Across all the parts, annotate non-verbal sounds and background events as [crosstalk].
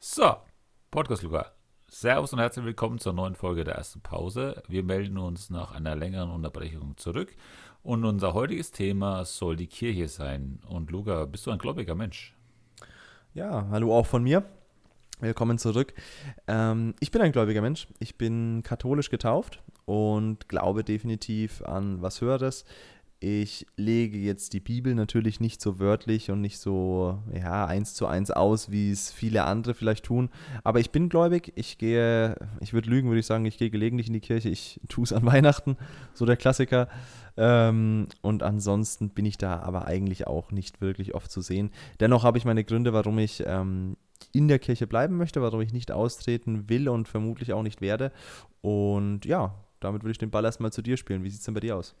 So, Podcast Luca. Servus und herzlich willkommen zur neuen Folge der ersten Pause. Wir melden uns nach einer längeren Unterbrechung zurück und unser heutiges Thema soll die Kirche sein. Und Luca, bist du ein gläubiger Mensch? Ja, hallo auch von mir. Willkommen zurück. Ähm, ich bin ein gläubiger Mensch. Ich bin katholisch getauft und glaube definitiv an was Höheres. Ich lege jetzt die Bibel natürlich nicht so wörtlich und nicht so ja, eins zu eins aus, wie es viele andere vielleicht tun. Aber ich bin gläubig. Ich gehe, ich würde lügen, würde ich sagen, ich gehe gelegentlich in die Kirche. Ich tue es an [laughs] Weihnachten, so der Klassiker. Ähm, und ansonsten bin ich da aber eigentlich auch nicht wirklich oft zu sehen. Dennoch habe ich meine Gründe, warum ich ähm, in der Kirche bleiben möchte, warum ich nicht austreten will und vermutlich auch nicht werde. Und ja, damit würde ich den Ball erstmal zu dir spielen. Wie sieht es denn bei dir aus?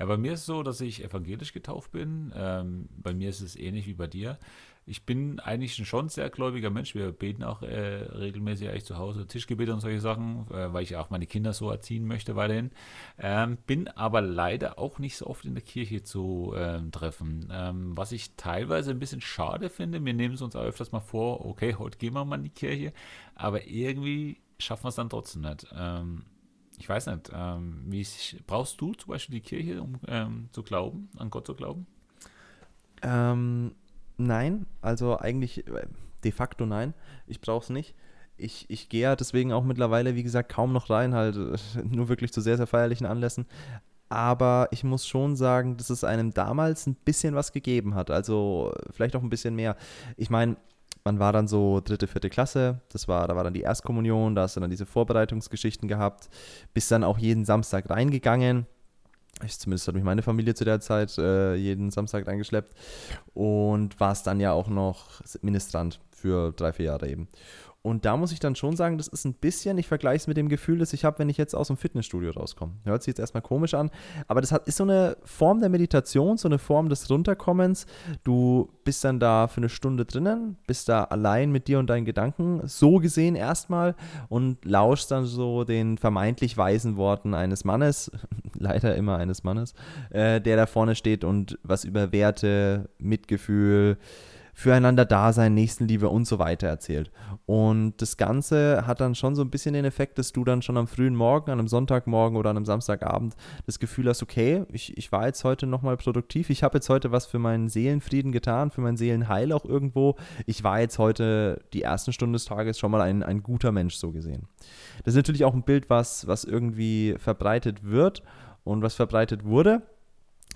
Ja, bei mir ist es so, dass ich evangelisch getauft bin. Ähm, bei mir ist es ähnlich wie bei dir. Ich bin eigentlich ein schon sehr gläubiger Mensch. Wir beten auch äh, regelmäßig eigentlich zu Hause Tischgebete und solche Sachen, äh, weil ich auch meine Kinder so erziehen möchte weiterhin. Ähm, bin aber leider auch nicht so oft in der Kirche zu ähm, treffen. Ähm, was ich teilweise ein bisschen schade finde. Wir nehmen es uns auch öfters mal vor, okay, heute gehen wir mal in die Kirche, aber irgendwie schaffen wir es dann trotzdem nicht. Ähm, ich weiß nicht, ähm, wie ich, brauchst du zum Beispiel die Kirche, um ähm, zu glauben, an Gott zu glauben? Ähm, nein, also eigentlich äh, de facto nein. Ich brauche es nicht. Ich, ich gehe ja deswegen auch mittlerweile, wie gesagt, kaum noch rein, halt äh, [laughs] nur wirklich zu sehr, sehr feierlichen Anlässen. Aber ich muss schon sagen, dass es einem damals ein bisschen was gegeben hat. Also vielleicht auch ein bisschen mehr. Ich meine, man war dann so dritte, vierte Klasse, das war, da war dann die Erstkommunion, da hast du dann diese Vorbereitungsgeschichten gehabt, bist dann auch jeden Samstag reingegangen. Ich, zumindest hat mich meine Familie zu der Zeit äh, jeden Samstag reingeschleppt und war es dann ja auch noch Ministrant für drei, vier Jahre eben. Und da muss ich dann schon sagen, das ist ein bisschen, ich vergleiche es mit dem Gefühl, das ich habe, wenn ich jetzt aus dem Fitnessstudio rauskomme. Hört sich jetzt erstmal komisch an, aber das hat, ist so eine Form der Meditation, so eine Form des Runterkommens. Du bist dann da für eine Stunde drinnen, bist da allein mit dir und deinen Gedanken, so gesehen erstmal, und lauschst dann so den vermeintlich weisen Worten eines Mannes, [laughs] leider immer eines Mannes, äh, der da vorne steht und was über Werte, Mitgefühl, füreinander da sein, Nächstenliebe und so weiter erzählt. Und das Ganze hat dann schon so ein bisschen den Effekt, dass du dann schon am frühen Morgen, an einem Sonntagmorgen oder an einem Samstagabend das Gefühl hast, okay, ich, ich war jetzt heute nochmal produktiv, ich habe jetzt heute was für meinen Seelenfrieden getan, für mein Seelenheil auch irgendwo. Ich war jetzt heute die ersten Stunden des Tages schon mal ein, ein guter Mensch so gesehen. Das ist natürlich auch ein Bild, was, was irgendwie verbreitet wird und was verbreitet wurde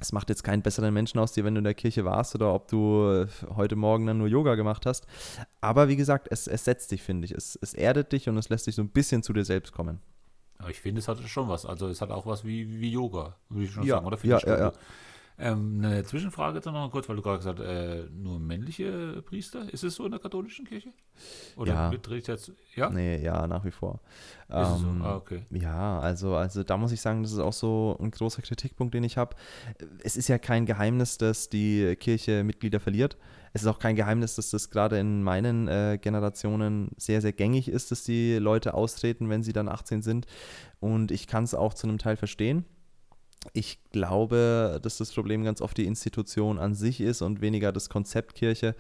es macht jetzt keinen besseren Menschen aus dir, wenn du in der Kirche warst oder ob du äh, heute Morgen dann nur Yoga gemacht hast. Aber wie gesagt, es, es setzt dich, finde ich. Es, es erdet dich und es lässt dich so ein bisschen zu dir selbst kommen. Aber ich finde, es hat schon was. Also es hat auch was wie, wie Yoga, würde ich schon ja, sagen, oder? Ja, ja, ja. Ähm, eine Zwischenfrage dann noch kurz, weil du gerade gesagt hast, äh, nur männliche Priester. Ist es so in der katholischen Kirche? Oder ja. ich jetzt? Ja? Nee, ja, nach wie vor. Ähm, so? ah, okay. Ja, also, also da muss ich sagen, das ist auch so ein großer Kritikpunkt, den ich habe. Es ist ja kein Geheimnis, dass die Kirche Mitglieder verliert. Es ist auch kein Geheimnis, dass das gerade in meinen äh, Generationen sehr, sehr gängig ist, dass die Leute austreten, wenn sie dann 18 sind. Und ich kann es auch zu einem Teil verstehen ich glaube, dass das Problem ganz oft die Institution an sich ist und weniger das Konzept Kirche.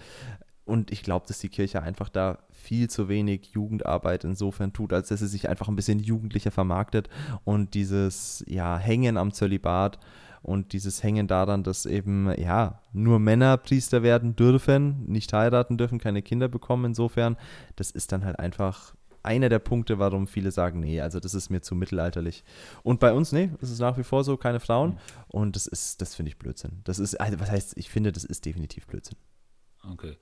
Und ich glaube, dass die Kirche einfach da viel zu wenig Jugendarbeit insofern tut, als dass sie sich einfach ein bisschen jugendlicher vermarktet und dieses ja, Hängen am Zölibat und dieses Hängen daran, dass eben ja nur Männer Priester werden dürfen, nicht heiraten dürfen, keine Kinder bekommen. Insofern, das ist dann halt einfach einer der Punkte, warum viele sagen, nee, also das ist mir zu mittelalterlich. Und bei uns, nee, es ist nach wie vor so, keine Frauen. Mhm. Und das ist, das finde ich Blödsinn. Das ist, also was heißt, ich finde, das ist definitiv Blödsinn. Okay.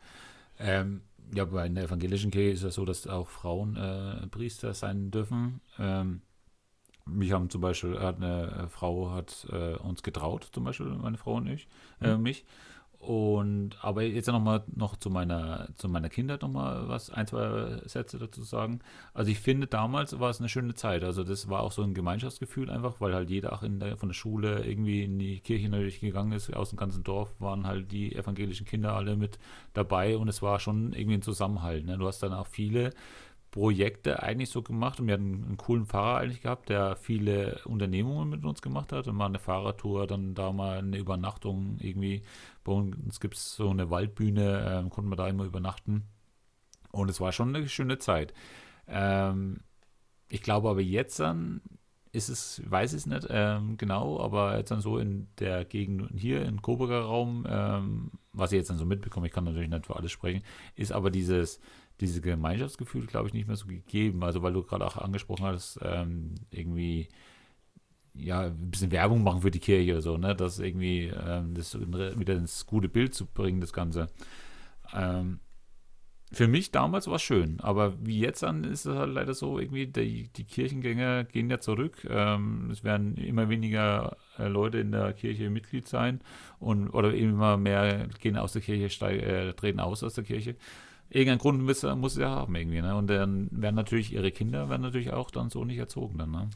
Ähm, ja, bei der evangelischen Kirche ist es so, dass auch Frauen äh, Priester sein dürfen. Ähm, mich haben zum Beispiel, hat eine Frau hat äh, uns getraut, zum Beispiel meine Frau und ich, äh, mhm. mich. Und aber jetzt nochmal noch zu meiner zu meiner Kindheit nochmal was, ein, zwei Sätze dazu sagen. Also ich finde damals war es eine schöne Zeit. Also das war auch so ein Gemeinschaftsgefühl einfach, weil halt jeder auch in der, von der Schule irgendwie in die Kirche natürlich gegangen ist. Aus dem ganzen Dorf waren halt die evangelischen Kinder alle mit dabei und es war schon irgendwie ein Zusammenhalt. Ne? Du hast dann auch viele Projekte eigentlich so gemacht und wir hatten einen coolen Fahrer eigentlich gehabt, der viele Unternehmungen mit uns gemacht hat. Und mal eine Fahrradtour, dann da mal eine Übernachtung irgendwie. Bei uns gibt es so eine Waldbühne, äh, konnten wir da immer übernachten. Und es war schon eine schöne Zeit. Ähm, ich glaube aber jetzt dann ist es, weiß ich nicht ähm, genau, aber jetzt dann so in der Gegend hier im Coburger Raum, ähm, was ich jetzt dann so mitbekomme, ich kann natürlich nicht für alles sprechen, ist aber dieses, dieses Gemeinschaftsgefühl, glaube ich, nicht mehr so gegeben. Also weil du gerade auch angesprochen hast, ähm, irgendwie ja, ein bisschen Werbung machen für die Kirche oder so, ne? Das irgendwie, ähm, das wieder ins gute Bild zu bringen, das Ganze. Ähm, für mich damals war es schön, aber wie jetzt an ist es halt leider so, irgendwie, die, die Kirchengänger gehen ja zurück. Ähm, es werden immer weniger äh, Leute in der Kirche Mitglied sein und oder immer mehr gehen aus der Kirche, steig, äh, treten aus aus der Kirche. Irgendeinen Grund muss, muss es ja haben irgendwie, ne? Und dann werden natürlich ihre Kinder werden natürlich auch dann so nicht erzogen dann, ne?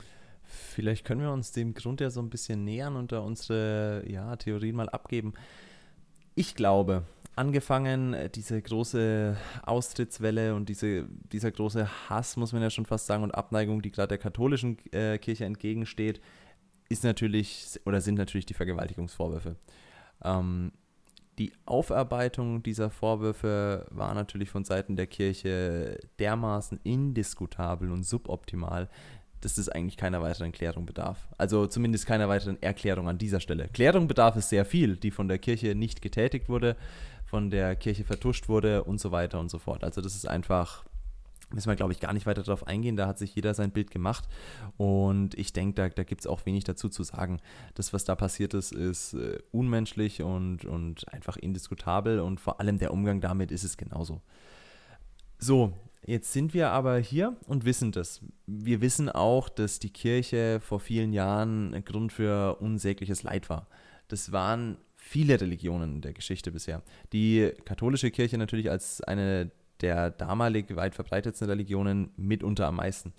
Vielleicht können wir uns dem Grund ja so ein bisschen nähern und da unsere ja, Theorien mal abgeben. Ich glaube, angefangen, äh, diese große Austrittswelle und diese, dieser große Hass, muss man ja schon fast sagen, und Abneigung, die gerade der katholischen äh, Kirche entgegensteht, ist natürlich oder sind natürlich die Vergewaltigungsvorwürfe. Ähm, die Aufarbeitung dieser Vorwürfe war natürlich von Seiten der Kirche dermaßen indiskutabel und suboptimal, dass es eigentlich keiner weiteren Klärung bedarf. Also zumindest keiner weiteren Erklärung an dieser Stelle. Klärung bedarf es sehr viel, die von der Kirche nicht getätigt wurde von der Kirche vertuscht wurde und so weiter und so fort. Also das ist einfach, müssen wir, glaube ich, gar nicht weiter darauf eingehen. Da hat sich jeder sein Bild gemacht. Und ich denke, da, da gibt es auch wenig dazu zu sagen. Das, was da passiert ist, ist äh, unmenschlich und, und einfach indiskutabel. Und vor allem der Umgang damit ist es genauso. So, jetzt sind wir aber hier und wissen das. Wir wissen auch, dass die Kirche vor vielen Jahren ein Grund für unsägliches Leid war. Das waren viele Religionen in der Geschichte bisher. Die katholische Kirche natürlich als eine der damalig weit verbreitetsten Religionen mitunter am meisten.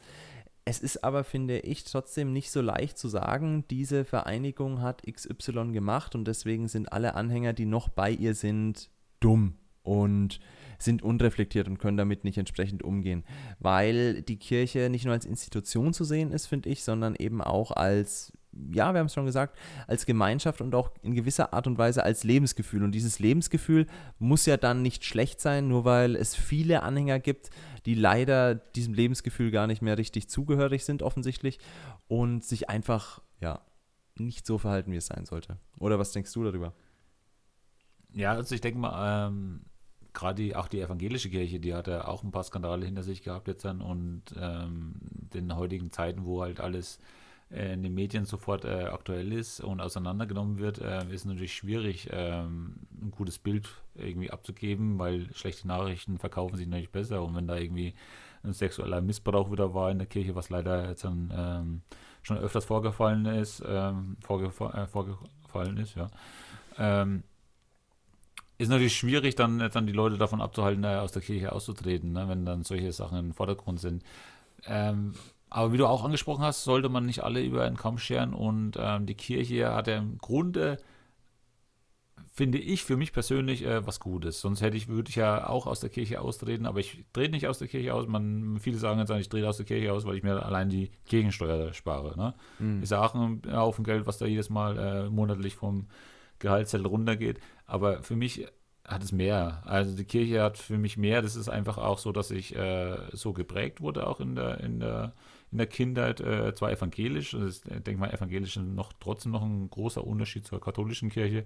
Es ist aber, finde ich, trotzdem nicht so leicht zu sagen, diese Vereinigung hat XY gemacht und deswegen sind alle Anhänger, die noch bei ihr sind, dumm und sind unreflektiert und können damit nicht entsprechend umgehen, weil die Kirche nicht nur als Institution zu sehen ist, finde ich, sondern eben auch als ja, wir haben es schon gesagt, als Gemeinschaft und auch in gewisser Art und Weise als Lebensgefühl. Und dieses Lebensgefühl muss ja dann nicht schlecht sein, nur weil es viele Anhänger gibt, die leider diesem Lebensgefühl gar nicht mehr richtig zugehörig sind, offensichtlich, und sich einfach, ja, nicht so verhalten, wie es sein sollte. Oder was denkst du darüber? Ja, also ich denke mal, ähm, gerade auch die evangelische Kirche, die hat ja auch ein paar Skandale hinter sich gehabt jetzt dann und ähm, den heutigen Zeiten, wo halt alles äh, in den Medien sofort äh, aktuell ist und auseinandergenommen wird, äh, ist natürlich schwierig, ähm, ein gutes Bild irgendwie abzugeben, weil schlechte Nachrichten verkaufen sich natürlich besser und wenn da irgendwie ein sexueller Missbrauch wieder war in der Kirche, was leider jetzt dann ähm, schon öfters vorgefallen ist, ähm, vorgefa äh, vorgefallen ist, ja. Ist natürlich schwierig, dann, dann die Leute davon abzuhalten, äh, aus der Kirche auszutreten, ne, wenn dann solche Sachen im Vordergrund sind. Ähm, aber wie du auch angesprochen hast, sollte man nicht alle über einen Kamm scheren und ähm, die Kirche hat ja im Grunde, finde ich für mich persönlich, äh, was Gutes. Sonst hätte ich, würde ich ja auch aus der Kirche austreten, aber ich trete nicht aus der Kirche aus. Man, viele sagen jetzt, ich trete aus der Kirche aus, weil ich mir allein die Kirchensteuer spare. Ne? Mhm. Ist ja auch ein Haufen Geld, was da jedes Mal äh, monatlich vom Gehaltszettel runtergeht. Aber für mich hat es mehr. Also die Kirche hat für mich mehr. Das ist einfach auch so, dass ich äh, so geprägt wurde, auch in der, in der in der Kindheit äh, zwar evangelisch, also ich denke mal, evangelisch ist noch trotzdem noch ein großer Unterschied zur katholischen Kirche,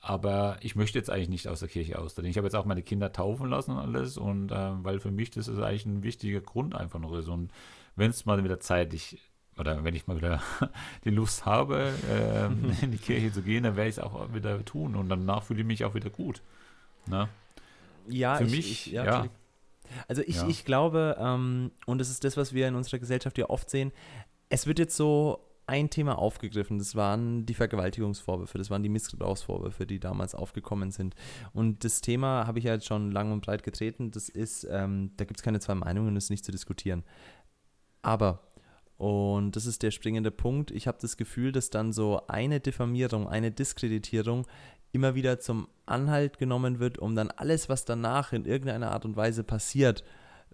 aber ich möchte jetzt eigentlich nicht aus der Kirche austreten. Ich habe jetzt auch meine Kinder taufen lassen und alles und äh, weil für mich das ist eigentlich ein wichtiger Grund einfach noch ist und wenn es mal wieder zeitlich oder wenn ich mal wieder [laughs] die Lust habe, äh, in die Kirche zu gehen, dann werde ich es auch wieder tun und danach fühle ich mich auch wieder gut. Ne? Ja, für ich, mich, ich, ja, ja also ich, ja. ich glaube, ähm, und das ist das, was wir in unserer Gesellschaft ja oft sehen, es wird jetzt so ein Thema aufgegriffen, das waren die Vergewaltigungsvorwürfe, das waren die Missbrauchsvorwürfe, die damals aufgekommen sind. Und das Thema habe ich ja jetzt schon lang und breit getreten, das ist, ähm, da gibt es keine zwei Meinungen, das ist nicht zu diskutieren. Aber und das ist der springende Punkt. Ich habe das Gefühl, dass dann so eine Diffamierung, eine Diskreditierung immer wieder zum Anhalt genommen wird, um dann alles, was danach in irgendeiner Art und Weise passiert,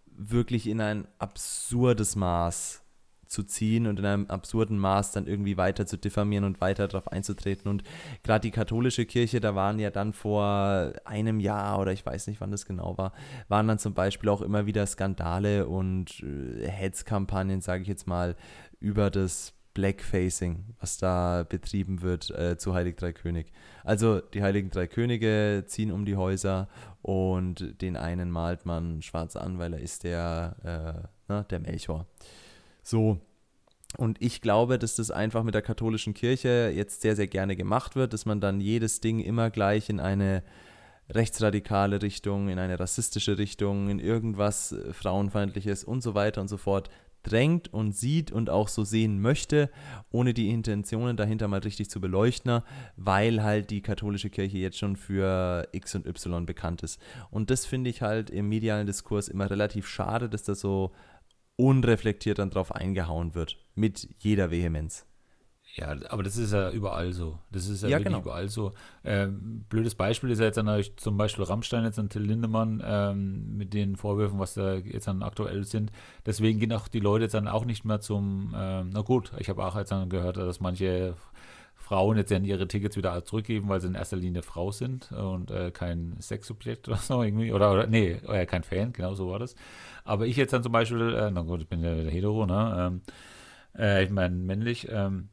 wirklich in ein absurdes Maß zu ziehen und in einem absurden Maß dann irgendwie weiter zu diffamieren und weiter darauf einzutreten. Und gerade die katholische Kirche, da waren ja dann vor einem Jahr oder ich weiß nicht, wann das genau war, waren dann zum Beispiel auch immer wieder Skandale und äh, Hetzkampagnen, sage ich jetzt mal, über das Blackfacing, was da betrieben wird äh, zu Heilig Drei König. Also die Heiligen Drei Könige ziehen um die Häuser und den einen malt man schwarz an, weil er ist der, äh, na, ne, der Melchior. So. Und ich glaube, dass das einfach mit der katholischen Kirche jetzt sehr, sehr gerne gemacht wird, dass man dann jedes Ding immer gleich in eine rechtsradikale Richtung, in eine rassistische Richtung, in irgendwas äh, Frauenfeindliches und so weiter und so fort drängt und sieht und auch so sehen möchte, ohne die Intentionen dahinter mal richtig zu beleuchten, weil halt die katholische Kirche jetzt schon für X und Y bekannt ist. Und das finde ich halt im medialen Diskurs immer relativ schade, dass da so unreflektiert dann drauf eingehauen wird, mit jeder Vehemenz. Ja, aber das ist ja überall so. Das ist ja, ja wirklich genau. überall so. Ähm, blödes Beispiel ist ja jetzt dann zum Beispiel Rammstein, jetzt an Till Lindemann ähm, mit den Vorwürfen, was da jetzt dann aktuell sind. Deswegen gehen auch die Leute jetzt dann auch nicht mehr zum, ähm, na gut, ich habe auch jetzt dann gehört, dass manche Frauen jetzt dann ihre Tickets wieder zurückgeben, weil sie in erster Linie Frau sind und äh, kein Sexobjekt [laughs] oder so irgendwie. Oder, oder nee, äh, kein Fan, genau so war das. Aber ich jetzt dann zum Beispiel, äh, na gut, ich bin ja wieder hetero, ne? Ähm, äh, ich meine männlich, ähm,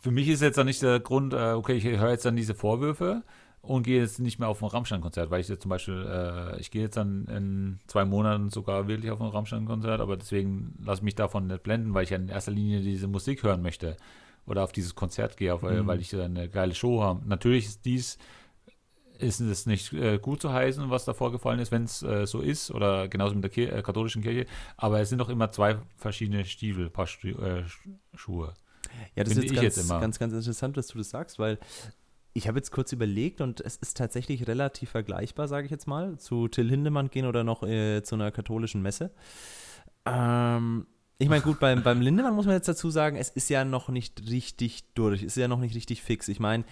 für mich ist jetzt dann nicht der Grund, äh, okay, ich höre jetzt dann diese Vorwürfe und gehe jetzt nicht mehr auf ein Rammstein-Konzert, weil ich jetzt zum Beispiel, äh, ich gehe jetzt dann in zwei Monaten sogar wirklich auf ein Rammstein-Konzert, aber deswegen lasse ich mich davon nicht blenden, weil ich ja in erster Linie diese Musik hören möchte oder auf dieses Konzert gehe, auf, mhm. weil ich eine geile Show habe. Natürlich ist dies ist es nicht äh, gut zu heißen, was da vorgefallen ist, wenn es äh, so ist, oder genauso mit der Kir äh, katholischen Kirche, aber es sind doch immer zwei verschiedene Stiefel, Paar äh, Schuhe. Ja, das Finde ist jetzt ganz, ganz, ganz interessant, dass du das sagst, weil ich habe jetzt kurz überlegt und es ist tatsächlich relativ vergleichbar, sage ich jetzt mal, zu Till Lindemann gehen oder noch äh, zu einer katholischen Messe. Ähm, ich meine, gut, beim, beim Lindemann muss man jetzt dazu sagen, es ist ja noch nicht richtig durch, es ist ja noch nicht richtig fix. Ich meine,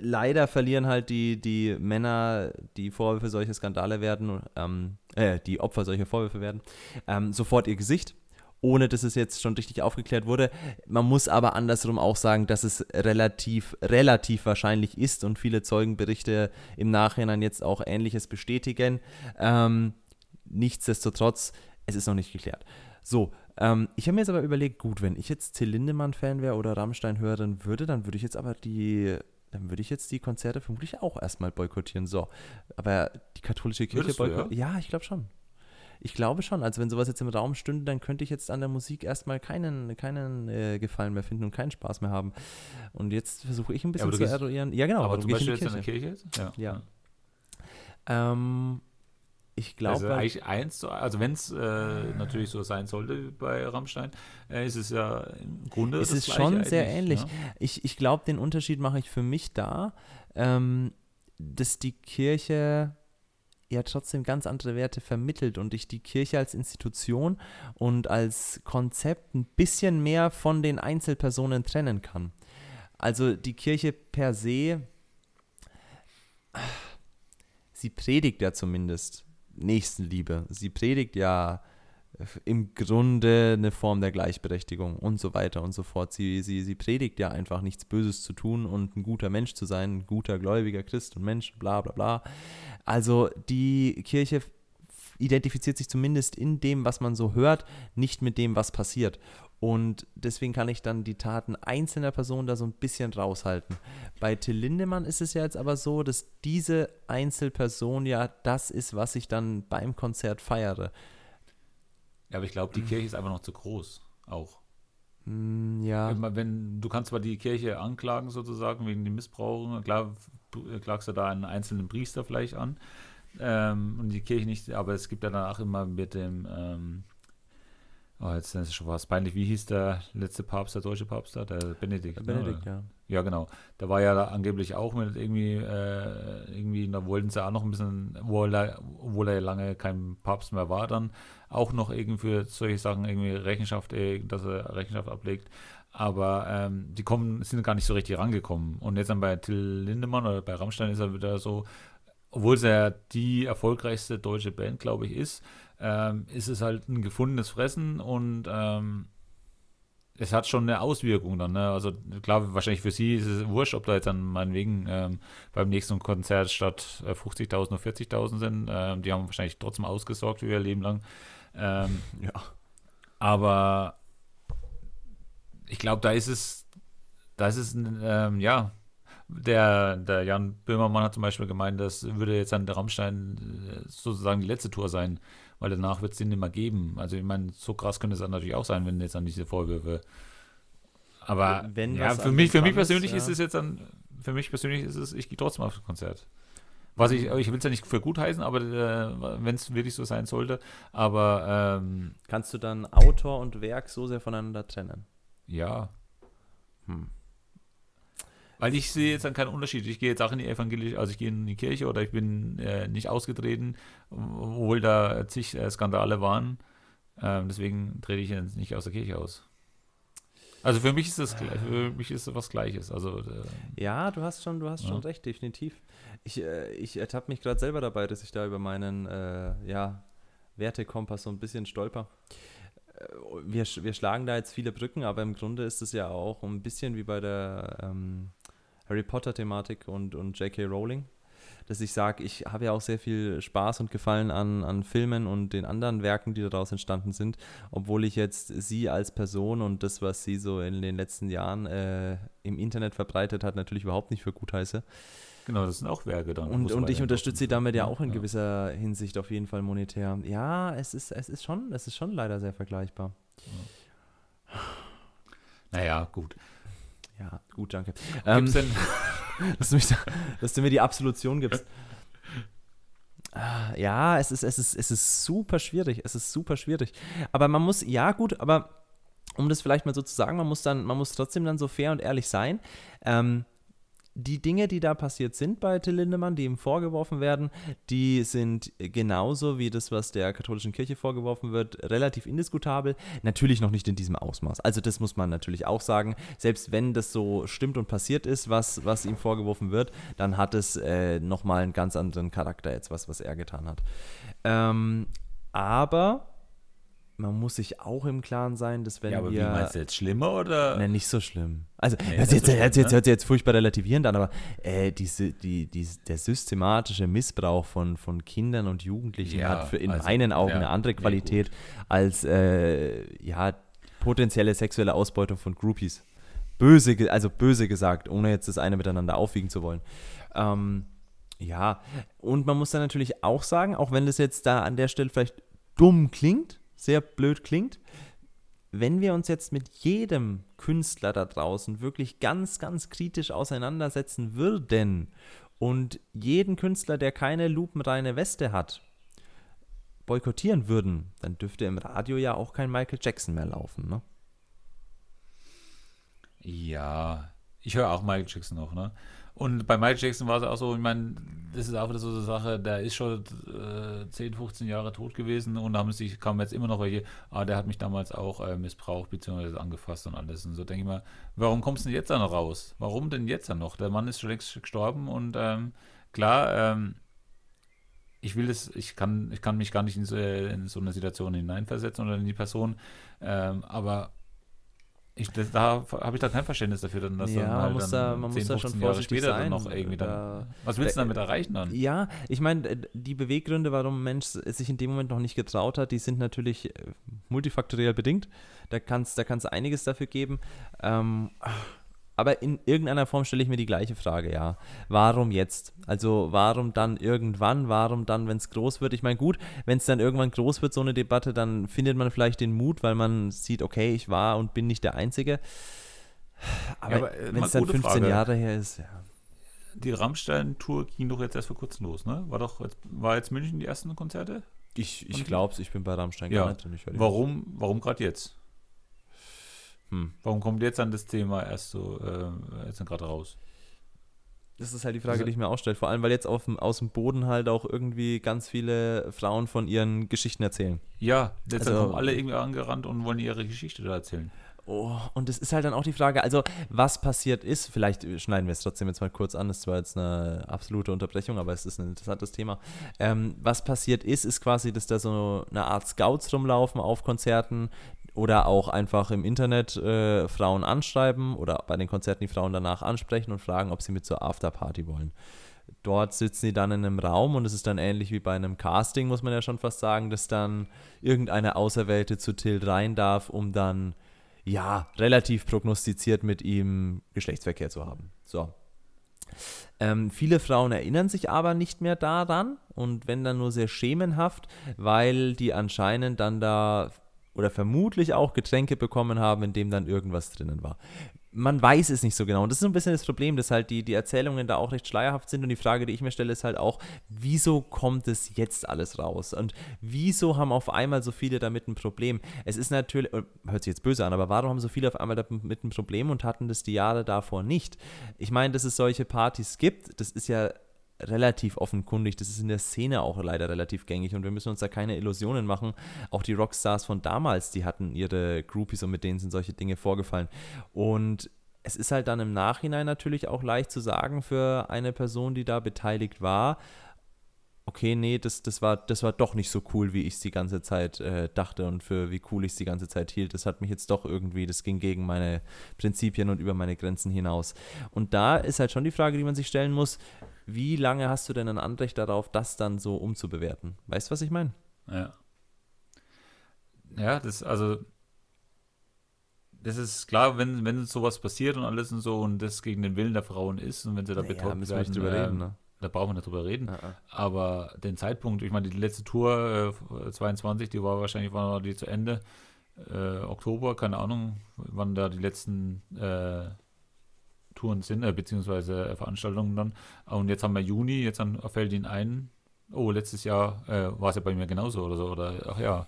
leider verlieren halt die, die Männer, die Vorwürfe solcher Skandale werden, ähm, äh, die Opfer solcher Vorwürfe werden, ähm, sofort ihr Gesicht ohne dass es jetzt schon richtig aufgeklärt wurde. Man muss aber andersrum auch sagen, dass es relativ, relativ wahrscheinlich ist und viele Zeugenberichte im Nachhinein jetzt auch Ähnliches bestätigen. Ähm, nichtsdestotrotz, es ist noch nicht geklärt. So, ähm, ich habe mir jetzt aber überlegt, gut, wenn ich jetzt Till Lindemann-Fan wäre oder Rammstein-Hörerin würde, dann würde ich jetzt aber die dann würde ich jetzt die Konzerte vermutlich auch erstmal boykottieren. So, aber die katholische Kirche boykottieren. Ja? ja, ich glaube schon. Ich glaube schon. Also wenn sowas jetzt im Raum stünde, dann könnte ich jetzt an der Musik erstmal keinen, keinen äh, Gefallen mehr finden und keinen Spaß mehr haben. Und jetzt versuche ich ein bisschen ja, zu eruieren. Ja, genau. Aber zum Beispiel jetzt in der Kirche jetzt? Ja. ja. Ähm, ich glaube. Also eigentlich eins, also wenn es äh, natürlich so sein sollte bei Rammstein, äh, ist es ja im Grunde. Es ist schon sehr ähnlich. Ja? Ich, ich glaube, den Unterschied mache ich für mich da, ähm, dass die Kirche ja trotzdem ganz andere Werte vermittelt und ich die Kirche als Institution und als Konzept ein bisschen mehr von den Einzelpersonen trennen kann. Also die Kirche per se, sie predigt ja zumindest Nächstenliebe. Sie predigt ja im Grunde eine Form der Gleichberechtigung und so weiter und so fort. Sie, sie, sie predigt ja einfach nichts Böses zu tun und ein guter Mensch zu sein, ein guter gläubiger Christ und Mensch, bla bla bla. Also die Kirche identifiziert sich zumindest in dem, was man so hört, nicht mit dem, was passiert. Und deswegen kann ich dann die Taten einzelner Personen da so ein bisschen raushalten. Bei Till Lindemann ist es ja jetzt aber so, dass diese Einzelperson ja das ist, was ich dann beim Konzert feiere. Ja, aber ich glaube, die Kirche ist einfach noch zu groß, auch. Mm, ja. Wenn, du kannst zwar die Kirche anklagen, sozusagen, wegen dem Missbrauch, klar klagst du da einen einzelnen Priester vielleicht an ähm, und die Kirche nicht, aber es gibt ja danach immer mit dem, ähm, oh, jetzt ist es schon was peinlich, wie hieß der letzte Papst, der deutsche Papst da, der Benedikt. Der Benedikt, ne? ja. Ja, genau. Der war ja da angeblich auch mit irgendwie, äh, irgendwie, da wollten sie auch noch ein bisschen, obwohl er, obwohl er lange kein Papst mehr war, dann auch noch irgendwie für solche Sachen irgendwie Rechenschaft, äh, dass er Rechenschaft ablegt. Aber ähm, die kommen, sind gar nicht so richtig rangekommen. Und jetzt dann bei Till Lindemann oder bei Rammstein ist er wieder so, obwohl es ja die erfolgreichste deutsche Band, glaube ich, ist, ähm, ist es halt ein gefundenes Fressen und ähm, es hat schon eine Auswirkung dann. Ne? Also klar, wahrscheinlich für sie ist es wurscht, ob da jetzt dann meinetwegen ähm, beim nächsten Konzert statt äh, 50.000 nur 40.000 sind. Ähm, die haben wahrscheinlich trotzdem ausgesorgt für ihr Leben lang. Ähm, [laughs] Ja. aber ich glaube, da ist es, da ist es, ähm, ja, der, der Jan Böhmermann hat zum Beispiel gemeint, das würde jetzt an der Rammstein äh, sozusagen die letzte Tour sein, weil danach wird es den nicht mehr geben. Also ich meine, so krass könnte es dann natürlich auch sein, wenn jetzt an diese Vorwürfe. Aber Wenn ja, für mich, für mich dran ist, persönlich ja. ist es jetzt dann, für mich persönlich ist es, ich gehe trotzdem aufs Konzert. Was ich, ich will es ja nicht für gut heißen, aber äh, wenn es wirklich so sein sollte, aber ähm, Kannst du dann Autor und Werk so sehr voneinander trennen? ja, Hm. Weil ich sehe jetzt dann keinen Unterschied. Ich gehe jetzt auch in die evangelische, also ich gehe in die Kirche oder ich bin äh, nicht ausgetreten, obwohl da zig äh, Skandale waren. Ähm, deswegen trete ich jetzt nicht aus der Kirche aus. Also für mich ist das für mich ist das was Gleiches. Also äh, Ja, du hast schon, du hast Ja. schon recht, definitiv. Ich, äh, ich ertappe mich gerade selber dabei, dass ich da über meinen äh, ja, Wertekompass so ein bisschen stolper. Äh, Wir, wir schlagen da jetzt viele Brücken, aber im Grunde ist es ja auch ein bisschen wie bei der ähm, Harry Potter-Thematik und, und J.K. Rowling, dass ich sage, ich habe ja auch sehr viel Spaß und Gefallen an, an Filmen und den anderen Werken, die daraus entstanden sind, obwohl ich jetzt sie als Person und das, was sie so in den letzten Jahren äh, im Internet verbreitet hat, natürlich überhaupt nicht für gut heiße. genau, das sind auch Werke dann. Und, und ich ja unterstütze sie damit ja auch in ja. gewisser Hinsicht auf jeden Fall monetär. Ja, es ist, es ist schon, es ist schon leider sehr vergleichbar. Naja, gut. Ja, gut, danke. Gibt's Ähm, denn, [laughs] dass, du mich da, dass du mir die Absolution gibst. Ah, Ja, es ist, es, ist, es ist super schwierig. Es ist super schwierig. Aber man muss, ja, gut, aber um das vielleicht mal so zu sagen, man muss dann, man muss trotzdem dann so fair und ehrlich sein. Ähm, die Dinge, die da passiert sind bei Till Lindemann, die ihm vorgeworfen werden, die sind genauso wie das, was der katholischen Kirche vorgeworfen wird, relativ indiskutabel. Natürlich noch nicht in diesem Ausmaß. Also das muss man natürlich auch sagen. Selbst wenn das so stimmt und passiert ist, was, was ihm vorgeworfen wird, dann hat es äh, nochmal einen ganz anderen Charakter jetzt, was, was er getan hat. Ähm, aber man muss sich auch im Klaren sein, dass wenn ja, aber wie wir... meinst du jetzt schlimmer oder? Ne, nicht so schlimm. Also, Nee, hört, nicht sich jetzt, so schlimm, hört, jetzt, ne? hört sich jetzt furchtbar relativierend an, aber äh, diese, die, die, der systematische Missbrauch von, von Kindern und Jugendlichen Ja, hat für in also, meinen Augen ja, eine andere nee, Qualität als äh, ja, potenzielle sexuelle Ausbeutung von Groupies. Böse, also böse gesagt, ohne jetzt das eine miteinander aufwiegen zu wollen. Ähm, ja, und man muss dann natürlich auch sagen, auch wenn das jetzt da an der Stelle vielleicht dumm klingt, sehr blöd klingt, wenn wir uns jetzt mit jedem Künstler da draußen wirklich ganz, ganz kritisch auseinandersetzen würden und jeden Künstler, der keine lupenreine Weste hat, boykottieren würden, dann dürfte im Radio ja auch kein Michael Jackson mehr laufen, ne? Ja, ich höre auch Michael Jackson noch, ne? Und bei Michael Jackson war es auch so, ich meine, das ist auch wieder so eine Sache, der ist schon äh, 10, 15 Jahre tot gewesen und da haben sich, kamen jetzt immer noch welche, ah, der hat mich damals auch äh, missbraucht bzw. angefasst und alles. Und so denke ich mal, warum kommst du denn jetzt dann noch raus? Warum denn jetzt dann noch? Der Mann ist schon längst gestorben und ähm, klar, ähm, ich will es, ich kann, ich kann mich gar nicht in so, in so eine Situation hineinversetzen oder in die Person, ähm, aber ich, das, da habe ich da kein Verständnis dafür, dann, dass Ja, dann man halt muss dann da- man muss 10, da schon 15 Jahre vorsichtig später sein, dann noch irgendwie dann. da- was willst du da- damit erreichen dann? Ja, ich meine, äh, die Beweggründe, warum ein Mensch sich in dem Moment noch nicht getraut hat, die sind natürlich äh, multifaktoriell bedingt. Da kann es da kann's einiges dafür geben. Ähm, aber in irgendeiner Form stelle ich mir die gleiche Frage, ja. Warum jetzt? Also warum dann irgendwann? Warum dann, wenn es groß wird? Ich meine, gut, wenn es dann irgendwann groß wird, so eine Debatte, dann findet man vielleicht den Mut, weil man sieht, okay, ich war und bin nicht der Einzige. Aber, aber, äh, wenn es dann gute 15 Frage. Jahre her ist, ja. Die Rammstein-Tour ging doch jetzt erst vor kurzem los, ne? War doch, jetzt, war jetzt München die ersten Konzerte? Ich, ich glaube es, ich bin bei Rammstein Ja. gar nicht drin. Warum, warum gerade jetzt? Hm. Warum kommt jetzt dann das Thema erst so, äh, jetzt gerade raus? Das ist halt die Frage, Also- die ich mir auch stelle. Vor allem, weil jetzt auf dem, aus dem Boden halt auch irgendwie ganz viele Frauen von ihren Geschichten erzählen. Ja, jetzt Also- kommen alle irgendwie angerannt und wollen ihre Geschichte da erzählen. Oh, und es ist halt dann auch die Frage, also was passiert ist, vielleicht schneiden wir es trotzdem jetzt mal kurz an, das war jetzt eine absolute Unterbrechung, aber es ist ein interessantes Thema. Ähm, was passiert ist, ist quasi, dass da so eine Art Scouts rumlaufen auf Konzerten oder auch einfach im Internet äh, Frauen anschreiben oder bei den Konzerten die Frauen danach ansprechen und fragen, ob sie mit zur Afterparty wollen. Dort sitzen sie dann in einem Raum und es ist dann ähnlich wie bei einem Casting, muss man ja schon fast sagen, dass dann irgendeine Auserwählte zu Till rein darf, um dann ja, relativ prognostiziert mit ihm Geschlechtsverkehr zu haben. So. Ähm, viele Frauen erinnern sich aber nicht mehr daran und wenn dann nur sehr schemenhaft, weil die anscheinend dann da oder vermutlich auch Getränke bekommen haben, in dem dann irgendwas drinnen war man weiß es nicht so genau. Und das ist so ein bisschen das Problem, dass halt die, die Erzählungen da auch recht schleierhaft sind. Und die Frage, die ich mir stelle, ist halt auch, wieso kommt es jetzt alles raus? Und wieso haben auf einmal so viele damit ein Problem? Es ist natürlich, äh, hört sich jetzt böse an, aber warum haben so viele auf einmal damit ein Problem und hatten das die Jahre davor nicht? Ich meine, dass es solche Partys gibt, das ist ja relativ offenkundig. Das ist in der Szene auch leider relativ gängig und wir müssen uns da keine Illusionen machen. Auch die Rockstars von damals, die hatten ihre Groupies und mit denen sind solche Dinge vorgefallen. Und es ist halt dann im Nachhinein natürlich auch leicht zu sagen für eine Person, die da beteiligt war, okay, nee, das, das, war, das war doch nicht so cool, wie ich es die ganze Zeit äh, dachte und für wie cool ich es die ganze Zeit hielt. Das hat mich jetzt doch irgendwie, das ging gegen meine Prinzipien und über meine Grenzen hinaus. Und da ist halt schon die Frage, die man sich stellen muss, wie lange hast du denn ein Anrecht darauf, das dann so umzubewerten? Weißt du, was ich meine? Ja. Ja, das, also, das ist klar, wenn, wenn sowas passiert und alles und so und das gegen den Willen der Frauen ist und wenn sie da naja, betäubt werden, drüber äh, reden, ne? Da brauchen wir nicht drüber reden. Ja. Aber den Zeitpunkt, ich meine, die letzte Tour äh, 22, die war wahrscheinlich war die zu Ende äh, Oktober, keine Ahnung, wann da die letzten äh, Touren sind, äh, beziehungsweise äh, Veranstaltungen dann. Und jetzt haben wir Juni, jetzt dann fällt ihnen ein, oh, letztes Jahr äh, war es ja bei mir genauso oder so, oder ach ja.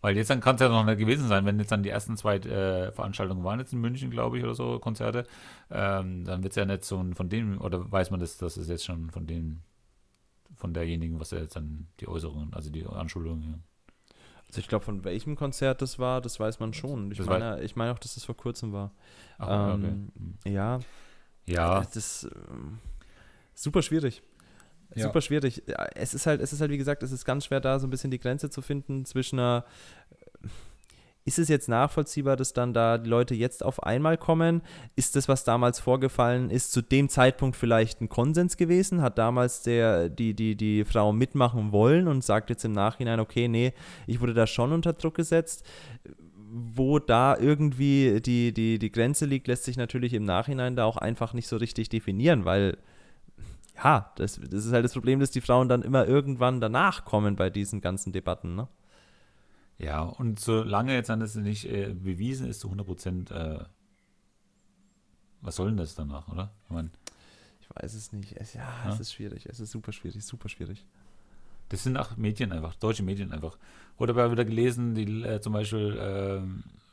Weil jetzt dann kann es ja noch nicht gewesen sein, wenn jetzt dann die ersten zwei äh, Veranstaltungen waren, jetzt in München, glaube ich, oder so, Konzerte, ähm, dann wird es ja nicht so von dem, oder weiß man das, das ist jetzt schon von dem, von derjenigen, was er jetzt dann die Äußerungen, also die Anschuldigungen. Also ich glaube, von welchem Konzert das war, das weiß man schon. Ich meine, ich meine auch, dass das vor kurzem war. Ach, ähm, okay. Ja, ja. Das ist äh, super schwierig. Ja. Super schwierig. Es ist halt, es ist halt, wie gesagt, es ist ganz schwer, da so ein bisschen die Grenze zu finden zwischen einer. Ist es jetzt nachvollziehbar, dass dann da die Leute jetzt auf einmal kommen? Ist das, was damals vorgefallen ist, zu dem Zeitpunkt vielleicht ein Konsens gewesen? Hat damals der, die, die, die Frau mitmachen wollen und sagt jetzt im Nachhinein, okay, nee, ich wurde da schon unter Druck gesetzt? wo da irgendwie die, die, die Grenze liegt, lässt sich natürlich im Nachhinein da auch einfach nicht so richtig definieren, weil ja, das, das ist halt das Problem, dass die Frauen dann immer irgendwann danach kommen bei diesen ganzen Debatten, ne? Ja, und solange jetzt dann das nicht äh, bewiesen ist zu 100 Prozent, äh, was soll denn das danach, oder? Ich, mein, ich weiß es nicht. Es, ja, ja, es ist schwierig. Es ist super schwierig, super schwierig. Das sind auch Medien einfach, deutsche Medien einfach. Oder habe wieder gelesen, die äh, zum Beispiel, äh,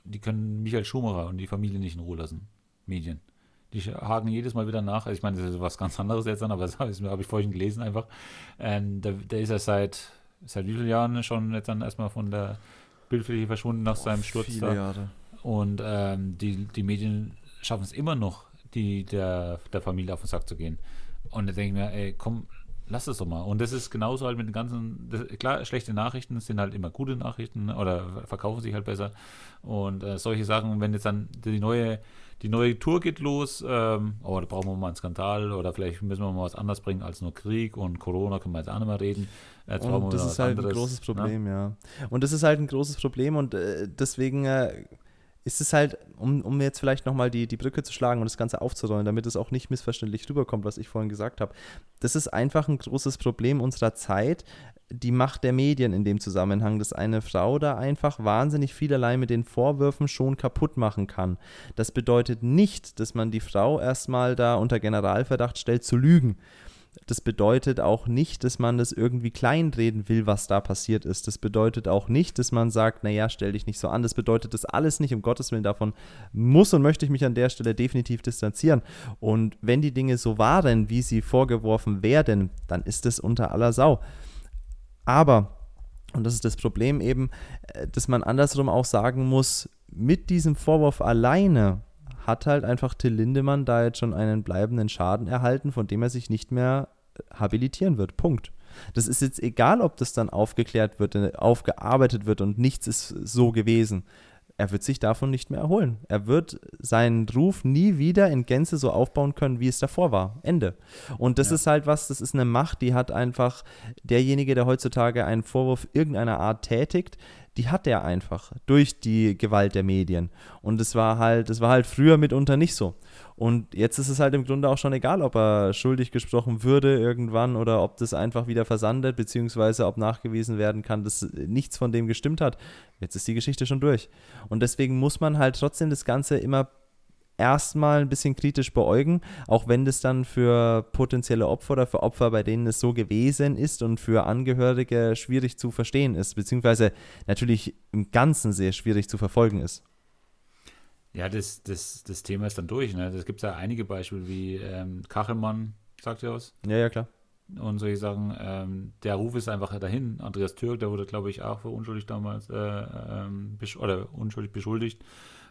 die können Michael Schumacher und die Familie nicht in Ruhe lassen. Medien. Die haken jedes Mal wieder nach. Also ich meine, das ist was ganz anderes jetzt dann, aber [laughs] das habe hab ich vorhin gelesen einfach. Ähm, der, der, ist ja seit, seit wie vielen Jahren schon jetzt dann erstmal von der Bildfläche verschwunden nach oh, seinem Sturz. Viele da. Jahre. Und ähm, die, die Medien schaffen es immer noch, die, der, der Familie auf den Sack zu gehen. Und da denke ich mir, ey, komm, lass es doch mal. Und das ist genauso halt mit den ganzen, das, klar, schlechte Nachrichten sind halt immer gute Nachrichten oder verkaufen sich halt besser. Und äh, solche Sachen, wenn jetzt dann die neue, die neue Tour geht los, ähm, oh, da brauchen wir mal einen Skandal oder vielleicht müssen wir mal was anderes bringen als nur Krieg und Corona, können wir jetzt auch nicht mehr reden. Jetzt und das ist halt anderes, ein großes ne? Problem, ja. ja. Und das ist halt ein großes Problem und äh, deswegen äh, ist es halt, um, um jetzt vielleicht nochmal die, die Brücke zu schlagen und das Ganze aufzurollen, damit es auch nicht missverständlich rüberkommt, was ich vorhin gesagt habe. Das ist einfach ein großes Problem unserer Zeit, die Macht der Medien in dem Zusammenhang, dass eine Frau da einfach wahnsinnig vielerlei mit den Vorwürfen schon kaputt machen kann. Das bedeutet nicht, dass man die Frau erstmal da unter Generalverdacht stellt zu lügen das bedeutet auch nicht, dass man das irgendwie kleinreden will, was da passiert ist. Das bedeutet auch nicht, dass man sagt, naja, stell dich nicht so an. Das bedeutet das alles nicht, um Gottes Willen davon muss und möchte ich mich an der Stelle definitiv distanzieren. Und wenn die Dinge so waren, wie sie vorgeworfen werden, dann ist es unter aller Sau. Aber, und das ist das Problem eben, äh, dass man andersrum auch sagen muss, mit diesem Vorwurf alleine hat halt einfach Till Lindemann da jetzt schon einen bleibenden Schaden erhalten, von dem er sich nicht mehr habilitieren wird. Punkt. Das ist jetzt egal, ob das dann aufgeklärt wird, äh, aufgearbeitet wird und nichts ist so gewesen er wird sich davon nicht mehr erholen. Er wird seinen Ruf nie wieder in Gänze so aufbauen können, wie es davor war. Ende. Und das ja. ist halt was, das ist eine Macht, die hat einfach derjenige, der heutzutage einen Vorwurf irgendeiner Art tätigt, die hat er einfach durch die Gewalt der Medien. Und es war halt, es war halt früher mitunter nicht so. Und jetzt ist es halt im Grunde auch schon egal, ob er schuldig gesprochen würde irgendwann oder ob das einfach wieder versandet, beziehungsweise ob nachgewiesen werden kann, dass nichts von dem gestimmt hat. Jetzt ist die Geschichte schon durch. Und deswegen muss man halt trotzdem das Ganze immer erstmal ein bisschen kritisch beäugen, auch wenn das dann für potenzielle Opfer oder für Opfer, bei denen es so gewesen ist und für Angehörige schwierig zu verstehen ist, beziehungsweise natürlich im Ganzen sehr schwierig zu verfolgen ist. Ja, das, das, das Thema ist dann durch. Ne? Das gibt es ja einige Beispiele, wie ähm, Kachelmann, sagt ihr was? Ja, ja, klar. Und solche Sachen. Ähm, der Ruf ist einfach dahin. Andreas Türk, der wurde, glaube ich, auch für unschuldig damals äh, ähm, oder unschuldig beschuldigt.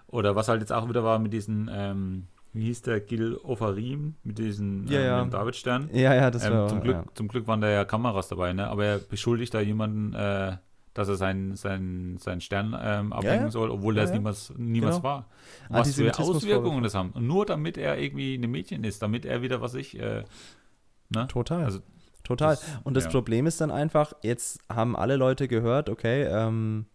Oder was halt jetzt auch wieder war mit diesen, ähm, wie hieß der, Gil Ofarim, mit diesen ja, ja. Davidstern. Ja, ja, das ähm, war zum Glück, ja. zum Glück waren da ja Kameras dabei, ne? Aber er beschuldigt da jemanden, äh, dass er seinen, seinen, seinen Stern ähm, abhängen ja, ja. soll, obwohl ja, das niemals, niemals genau. war. Was für Auswirkungen das haben. Und nur damit er irgendwie ein Mädchen ist, damit er wieder, was ich. Äh, ne? Total. Also, Total. Das, und das Problem ist dann einfach, jetzt haben alle Leute gehört, okay, ähm,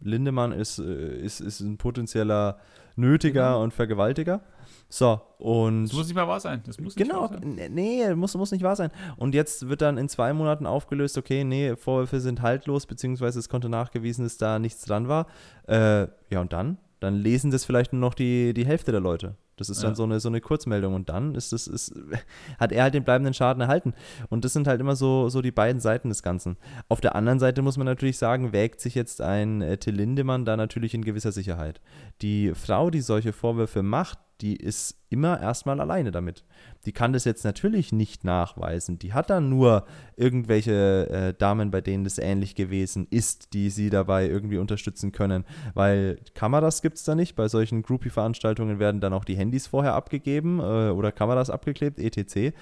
Lindemann ist, äh, ist, ist ein potenzieller Nötiger genau. und Vergewaltiger. So, und. Das muss nicht mal wahr sein. Das muss nicht genau, wahr sein. nee, muss, muss nicht wahr sein. Und jetzt wird dann in zwei Monaten aufgelöst, okay, nee, Vorwürfe sind haltlos, beziehungsweise es konnte nachgewiesen, dass da nichts dran war. Äh, ja, und dann? Dann lesen das vielleicht nur noch die, die Hälfte der Leute. Das ist dann so, eine, so eine Kurzmeldung und dann ist das, ist, [laughs] hat er halt den bleibenden Schaden erhalten. Und das sind halt immer so, so die beiden Seiten des Ganzen. Auf der anderen Seite muss man natürlich sagen, wägt sich jetzt ein äh, Till Lindemann da natürlich in gewisser Sicherheit. Die Frau, die solche Vorwürfe macht, die ist immer erstmal alleine damit. Die kann das jetzt natürlich nicht nachweisen. Die hat dann nur irgendwelche äh, Damen, bei denen das ähnlich gewesen ist, die sie dabei irgendwie unterstützen können. Weil Kameras gibt es da nicht. Bei solchen Groupie-Veranstaltungen werden dann auch die Handys vorher abgegeben äh, oder Kameras abgeklebt, etc.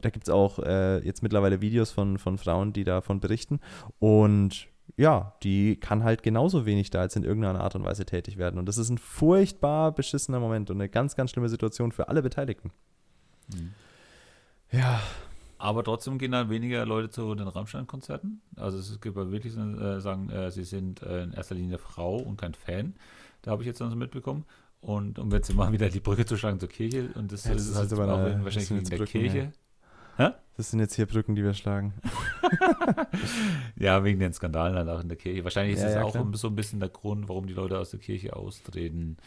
Da gibt es auch äh, jetzt mittlerweile Videos von, von Frauen, die davon berichten. Und ja, die kann halt genauso wenig da jetzt in irgendeiner Art und Weise tätig werden. Und das ist ein furchtbar beschissener Moment und eine ganz, ganz schlimme Situation für alle Beteiligten. Mhm. Ja. Aber trotzdem gehen dann weniger Leute zu den Rammstein-Konzerten. Also es gibt ja wirklich äh, sagen, äh, sie sind äh, in erster Linie Frau und kein Fan. Da habe ich jetzt dann so mitbekommen. Und um jetzt mal [laughs] wieder die Brücke zu schlagen zur Kirche, und das, ja, das ist, halt aber auch eine, wahrscheinlich in der Brücken, Kirche. Ja. Das sind jetzt hier Brücken, die wir schlagen. [laughs] ja, wegen den Skandalen halt auch in der Kirche. Wahrscheinlich ist ja, das ja, auch klar. so ein bisschen der Grund, warum die Leute aus der Kirche austreten.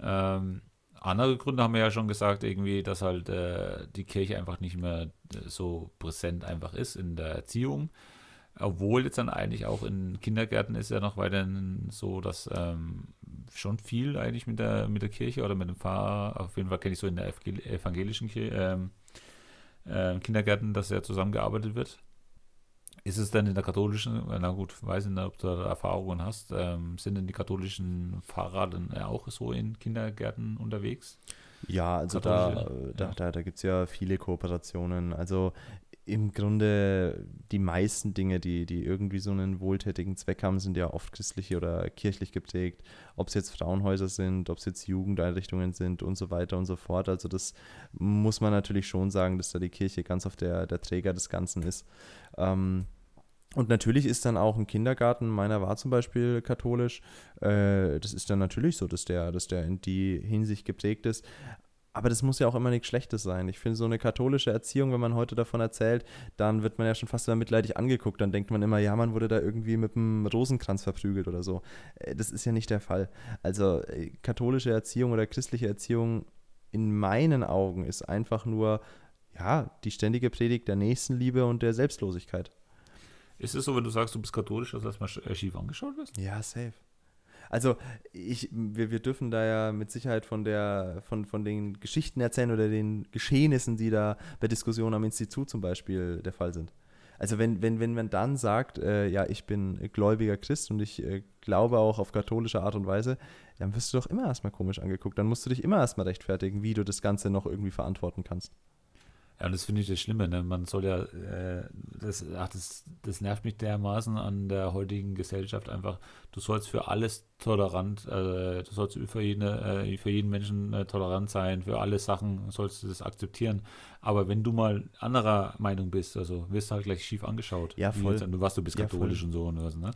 Ähm, andere Gründe haben wir ja schon gesagt, irgendwie, dass halt äh, die Kirche einfach nicht mehr so präsent einfach ist in der Erziehung. Obwohl jetzt dann eigentlich auch in Kindergärten ist ja noch weiterhin so, dass ähm, schon viel eigentlich mit der, mit der Kirche oder mit dem Pfarrer, auf jeden Fall kenne ich so in der evangelischen Kirche, ähm, äh, Kindergärten, dass ja zusammengearbeitet wird. Ist es denn in der katholischen, na gut, weiß nicht, ob du da Erfahrungen hast, ähm, sind denn die katholischen Pfarrer dann auch so in Kindergärten unterwegs? Ja, also da, da, ja. da, da gibt es ja viele Kooperationen. Also im Grunde die meisten Dinge, die, die irgendwie so einen wohltätigen Zweck haben, sind ja oft christlich oder kirchlich geprägt. Ob es jetzt Frauenhäuser sind, ob es jetzt Jugendeinrichtungen sind und so weiter und so fort. Also das muss man natürlich schon sagen, dass da die Kirche ganz auf der, der Träger des Ganzen ist. Ähm, und natürlich ist dann auch ein Kindergarten, meiner war zum Beispiel katholisch, äh, das ist dann natürlich so, dass der, dass der in die Hinsicht geprägt ist. Aber das muss ja auch immer nichts Schlechtes sein. Ich finde, so eine katholische Erziehung, wenn man heute davon erzählt, dann wird man ja schon fast immer mitleidig angeguckt. Dann denkt man immer, ja, man wurde da irgendwie mit einem Rosenkranz verprügelt oder so. Äh, das ist ja nicht der Fall. Also äh, katholische Erziehung oder christliche Erziehung in meinen Augen ist einfach nur, ja, die ständige Predigt der Nächstenliebe und der Selbstlosigkeit. Ist es so, wenn du sagst, du bist katholisch, dass du erstmal schief angeschaut wirst? Ja, safe. Also ich, wir, wir dürfen da ja mit Sicherheit von, der, von, von den Geschichten erzählen oder den Geschehnissen, die da bei Diskussionen am Institut zum Beispiel der Fall sind. Also wenn, wenn, wenn man dann sagt, äh, ja, ich bin gläubiger Christ und ich äh, glaube auch auf katholische Art und Weise, dann wirst du doch immer erstmal komisch angeguckt. Dann musst du dich immer erstmal rechtfertigen, wie du das Ganze noch irgendwie verantworten kannst. Ja, und das finde ich das Schlimme. Ne? Man soll ja, äh, das, ach, das, das nervt mich dermaßen an der heutigen Gesellschaft einfach. Du sollst für alles tolerant, äh, du sollst für, jede, äh, für jeden Menschen äh, tolerant sein, für alle Sachen sollst du das akzeptieren. Aber wenn du mal anderer Meinung bist, also wirst du halt gleich schief angeschaut. Ja, voll. Du was, du bist katholisch ja, und so und was, ne?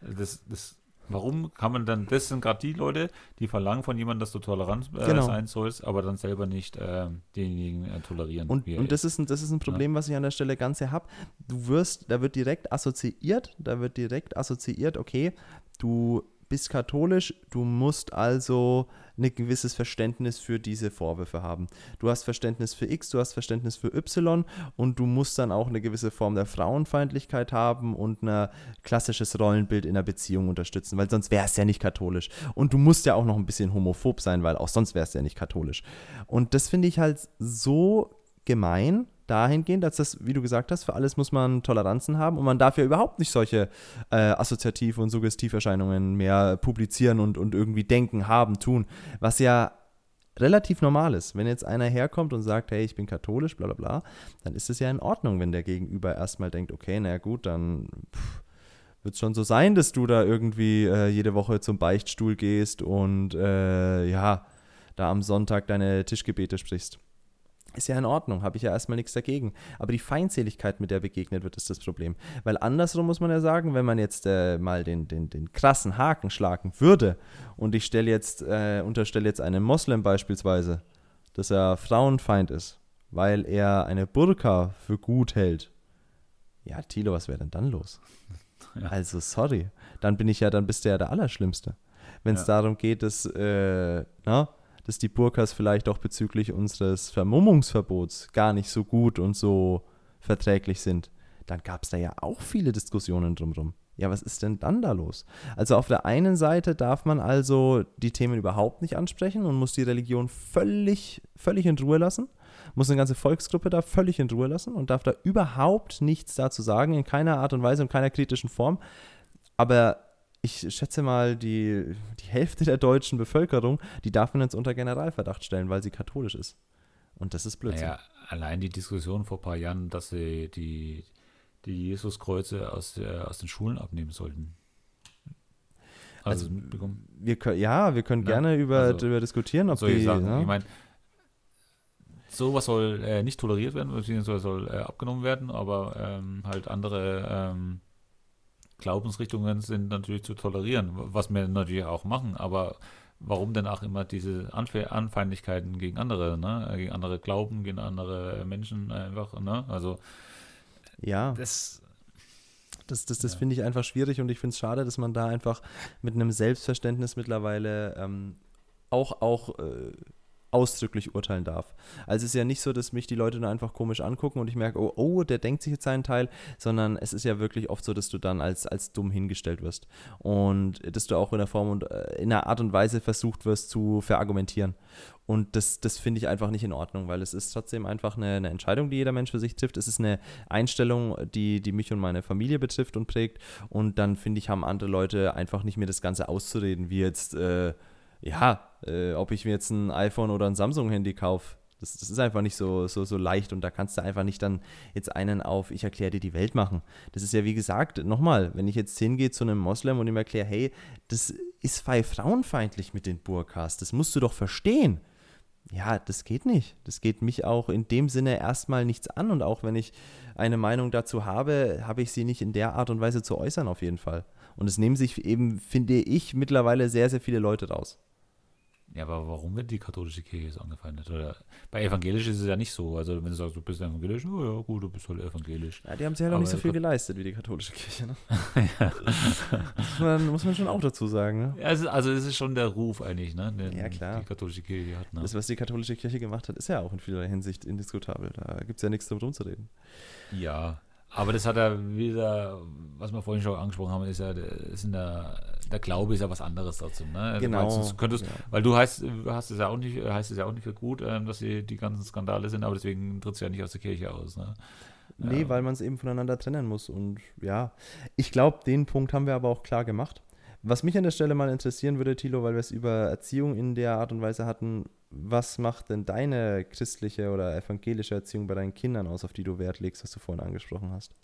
Das, das Warum kann man dann, das sind gerade die Leute, die verlangen von jemandem, dass du tolerant äh, genau. sein sollst, aber dann selber nicht äh, denjenigen äh, tolerieren. Und, und das, ist ein, das ist ein Problem, ja. was ich an der Stelle ganz sehr habe. Du wirst, da wird direkt assoziiert, da wird direkt assoziiert, okay, du bist katholisch, du musst also ein gewisses Verständnis für diese Vorwürfe haben. Du hast Verständnis für X, du hast Verständnis für Y und du musst dann auch eine gewisse Form der Frauenfeindlichkeit haben und ein klassisches Rollenbild in der Beziehung unterstützen, weil sonst wäre es ja nicht katholisch. Und du musst ja auch noch ein bisschen homophob sein, weil auch sonst wäre es ja nicht katholisch. Und das finde ich halt so gemein, dahingehend, dass das, wie du gesagt hast, für alles muss man Toleranzen haben und man darf ja überhaupt nicht solche äh, Assoziativ- und Suggestiverscheinungen mehr publizieren und, und irgendwie denken, haben, tun, was ja relativ normal ist. Wenn jetzt einer herkommt und sagt, hey, ich bin katholisch, bla bla bla, dann ist es ja in Ordnung, wenn der Gegenüber erstmal denkt, okay, naja gut, dann wird es schon so sein, dass du da irgendwie äh, jede Woche zum Beichtstuhl gehst und äh, ja, da am Sonntag deine Tischgebete sprichst. Ist ja in Ordnung, habe ich ja erstmal nichts dagegen. Aber die Feindseligkeit, mit der begegnet wird, ist das Problem. Weil andersrum muss man ja sagen, wenn man jetzt äh, mal den, den, den krassen Haken schlagen würde und ich stelle jetzt, äh, unterstelle jetzt einem Moslem beispielsweise, dass er Frauenfeind ist, weil er eine Burka für gut hält. Ja, Tilo, was wäre denn dann los? [laughs] Ja. Also, sorry. Dann bin ich ja, dann bist du ja der Allerschlimmste. Wenn es ja. darum geht, dass, äh, na, dass die Burkas vielleicht auch bezüglich unseres Vermummungsverbots gar nicht so gut und so verträglich sind, dann gab es da ja auch viele Diskussionen drumherum. Ja, was ist denn dann da los? Also auf der einen Seite darf man also die Themen überhaupt nicht ansprechen und muss die Religion völlig, völlig in Ruhe lassen, muss eine ganze Volksgruppe da völlig in Ruhe lassen und darf da überhaupt nichts dazu sagen, in keiner Art und Weise und keiner kritischen Form. Aber ich schätze mal, die, die Hälfte der deutschen Bevölkerung, die darf man jetzt unter Generalverdacht stellen, weil sie katholisch ist. Und das ist Blödsinn. Naja, allein die Diskussion vor ein paar Jahren, dass sie die, die Jesuskreuze aus, der, aus den Schulen abnehmen sollten. Also, also wir können, ja, wir können ja, gerne über, also, darüber diskutieren, ob die, Sachen, ja. ich meine, sowas soll äh, nicht toleriert werden, beziehungsweise soll äh, abgenommen werden, aber ähm, halt andere ähm, Glaubensrichtungen sind natürlich zu tolerieren, was wir natürlich auch machen, aber warum denn auch immer diese Anf Anfeindlichkeiten gegen andere, ne? gegen andere Glauben, gegen andere Menschen einfach, ne? Also ja. Das, das, das, das ja. finde ich einfach schwierig und ich finde es schade, dass man da einfach mit einem Selbstverständnis mittlerweile ähm, auch, auch äh, ausdrücklich urteilen darf. Also es ist ja nicht so, dass mich die Leute nur einfach komisch angucken und ich merke, oh, oh, der denkt sich jetzt seinen Teil, sondern es ist ja wirklich oft so, dass du dann als, als dumm hingestellt wirst und dass du auch in der Form und äh, in einer Art und Weise versucht wirst zu verargumentieren. Und das, das finde ich einfach nicht in Ordnung, weil es ist trotzdem einfach eine, eine, Entscheidung, die jeder Mensch für sich trifft. Es ist eine Einstellung, die, die mich und meine Familie betrifft und prägt. Und dann finde ich, haben andere Leute einfach nicht mehr das Ganze auszureden, wie jetzt, äh, ja, äh, ob ich mir jetzt ein iPhone oder ein Samsung-Handy kaufe. Das, das, ist einfach nicht so, so, so leicht und da kannst du einfach nicht dann jetzt einen auf, ich erkläre dir die Welt machen. Das ist ja wie gesagt, nochmal, wenn ich jetzt hingehe zu einem Moslem und ihm erkläre, hey, das ist frauenfeindlich mit den Burkas, das musst du doch verstehen. Ja, das geht nicht. Das geht mich auch in dem Sinne erstmal nichts an und auch wenn ich eine Meinung dazu habe, habe ich sie nicht in der Art und Weise zu äußern auf jeden Fall. Und es nehmen sich eben, finde ich, mittlerweile sehr, sehr viele Leute raus. Ja, aber warum wird die katholische Kirche so angefeindet? Oder bei evangelisch ist es ja nicht so. Also wenn du sagst, du bist evangelisch, oh ja, gut, du bist halt evangelisch. Ja, die haben sich halt auch nicht so viel geleistet wie die katholische Kirche. Ne? ja. [laughs] muss, man, muss man schon auch dazu sagen. Ne? Ja, also, also es ist schon der Ruf eigentlich, ne? Den ja, klar. Die katholische Kirche hat. Ne? Das, was die katholische Kirche gemacht hat, ist ja auch in vielerlei Hinsicht indiskutabel. Da gibt es ja nichts drum zu reden. Ja, aber das hat ja wieder, was wir vorhin schon angesprochen haben, ist ja, ist in der, der Glaube ist ja was anderes dazu. Ne? Genau. Du könntest, ja. Weil du heißt, hast es ja auch nicht, heißt es ja auch nicht für gut, ähm, dass sie die ganzen Skandale sind, aber deswegen trittst du ja nicht aus der Kirche aus. Ne? Nee, Ja. weil man es eben voneinander trennen muss. Und ja, ich glaube, den Punkt haben wir aber auch klar gemacht. Was mich an der Stelle mal interessieren würde, Thilo, weil wir es über Erziehung in der Art und Weise hatten, was macht denn deine christliche oder evangelische Erziehung bei deinen Kindern aus, auf die du Wert legst, was du vorhin angesprochen hast?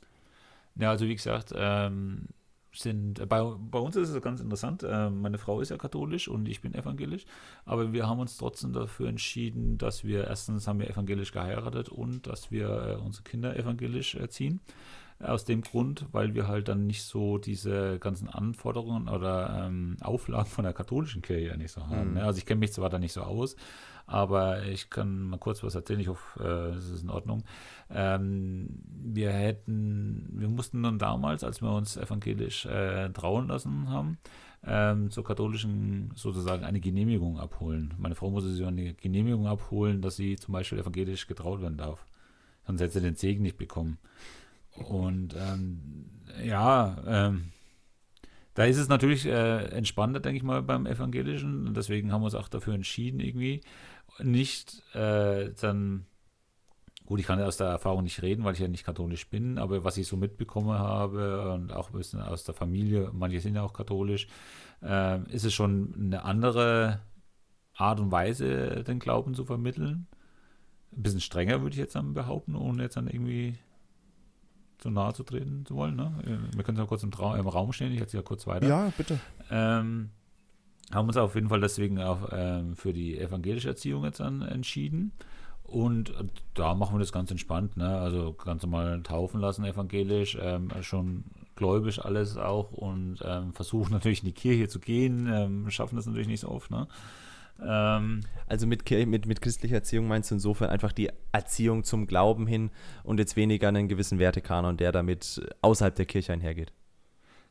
Ja, also wie gesagt, ähm, sind bei, bei uns ist es ganz interessant. Ähm, meine Frau ist ja katholisch und ich bin evangelisch, aber wir haben uns trotzdem dafür entschieden, dass wir erstens haben wir evangelisch geheiratet und dass wir äh, unsere Kinder evangelisch erziehen. Aus dem Grund, weil wir halt dann nicht so diese ganzen Anforderungen oder ähm, Auflagen von der katholischen Kirche ja nicht so haben. Mhm. Ne? Also ich kenne mich zwar da nicht so aus, aber ich kann mal kurz was erzählen. Ich hoffe, äh, es ist in Ordnung. Ähm, wir hätten, wir mussten dann damals, als wir uns evangelisch äh, trauen lassen haben, ähm, zur katholischen sozusagen eine Genehmigung abholen. Meine Frau musste sich eine Genehmigung abholen, dass sie zum Beispiel evangelisch getraut werden darf. Sonst hätte sie den Segen nicht bekommen. Und ähm, ja, ähm, da ist es natürlich äh, entspannter, denke ich mal, beim Evangelischen. Und deswegen haben wir uns auch dafür entschieden, irgendwie nicht äh, dann, gut, ich kann aus der Erfahrung nicht reden, weil ich ja nicht katholisch bin, aber was ich so mitbekommen habe und auch ein bisschen aus der Familie, manche sind ja auch katholisch, äh, ist es schon eine andere Art und Weise, den Glauben zu vermitteln. Ein bisschen strenger, würde ich jetzt dann behaupten, ohne jetzt dann irgendwie zu nahe zu treten zu wollen. Ne? Wir können ja kurz im, Trau im Raum stehen, ich erzähle ja kurz weiter. Ja, bitte. Ähm, haben uns auf jeden Fall deswegen auch ähm, für die evangelische Erziehung jetzt dann entschieden. Und äh, da machen wir das ganz entspannt, ne? Also ganz normal taufen lassen, evangelisch, ähm, schon gläubisch alles auch und ähm, versuchen [laughs] natürlich in die Kirche zu gehen, ähm, schaffen das natürlich nicht so oft, ne? Ähm, Also mit, mit, mit christlicher Erziehung meinst du insofern einfach die Erziehung zum Glauben hin und jetzt weniger einen gewissen Wertekanon, der damit außerhalb der Kirche einhergeht.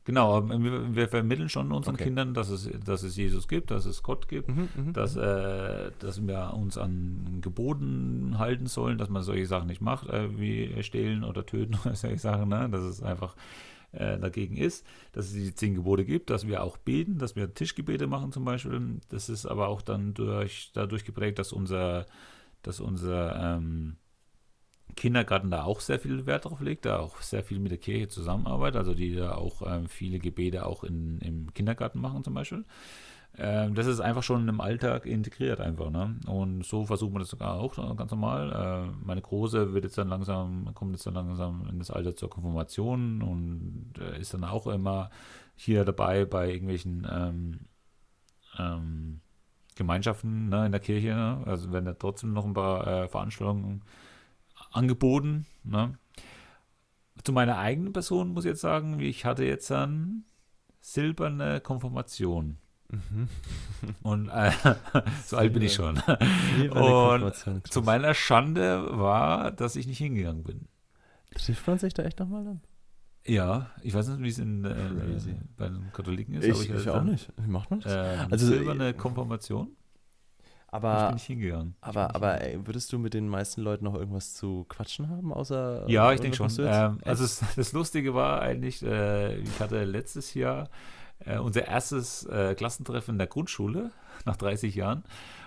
genau, wir, wir vermitteln schon unseren Okay. Kindern, dass es, dass es Jesus gibt, dass es Gott gibt, Mhm, mhm, dass, äh, dass wir uns an Geboten halten sollen, dass man solche Sachen nicht macht, äh, wie stehlen oder töten [laughs] oder solche Sachen, ne? dass es einfach äh, dagegen ist, dass es die zehn Gebote gibt, dass wir auch beten, dass wir Tischgebete machen zum Beispiel. Das ist aber auch dann durch, dadurch geprägt, dass unser, dass unser ähm, Kindergarten da auch sehr viel Wert drauf legt, da auch sehr viel mit der Kirche zusammenarbeitet, also die da auch ähm, viele Gebete auch in, im Kindergarten machen zum Beispiel. Ähm, das ist einfach schon im Alltag integriert einfach, ne? Und so versuchen wir das sogar auch äh, ganz normal. Äh, meine Große wird jetzt dann langsam, kommt jetzt dann langsam in das Alter zur Konfirmation und äh, ist dann auch immer hier dabei bei irgendwelchen ähm, ähm, Gemeinschaften ne, in der Kirche. Ne? Also werden da trotzdem noch ein paar äh, Veranstaltungen angeboten. Ne? Zu meiner eigenen Person muss ich jetzt sagen, ich hatte jetzt dann silberne Konfirmation. Mhm. Und äh, [laughs] so alt bin ich schon. Und Konfirmation, zu meiner Schande war, dass ich nicht hingegangen bin. Trifft man sich da echt nochmal dann? Ja, ich weiß nicht, wie es in, äh, bei den Katholiken ist. Ich, aber ich, hatte auch dann, nicht. Wie macht man das? Äh, Also, silberne Konfirmation. ich aber bin nicht hingegangen. Ich aber, nicht aber ey, würdest du mit den meisten Leuten noch irgendwas zu quatschen haben, außer. Ja, ich denke schon. Ähm, also es, das Lustige war eigentlich, äh, ich hatte letztes Jahr äh, unser erstes äh, Klassentreffen in der Grundschule [laughs] nach 30 Jahren.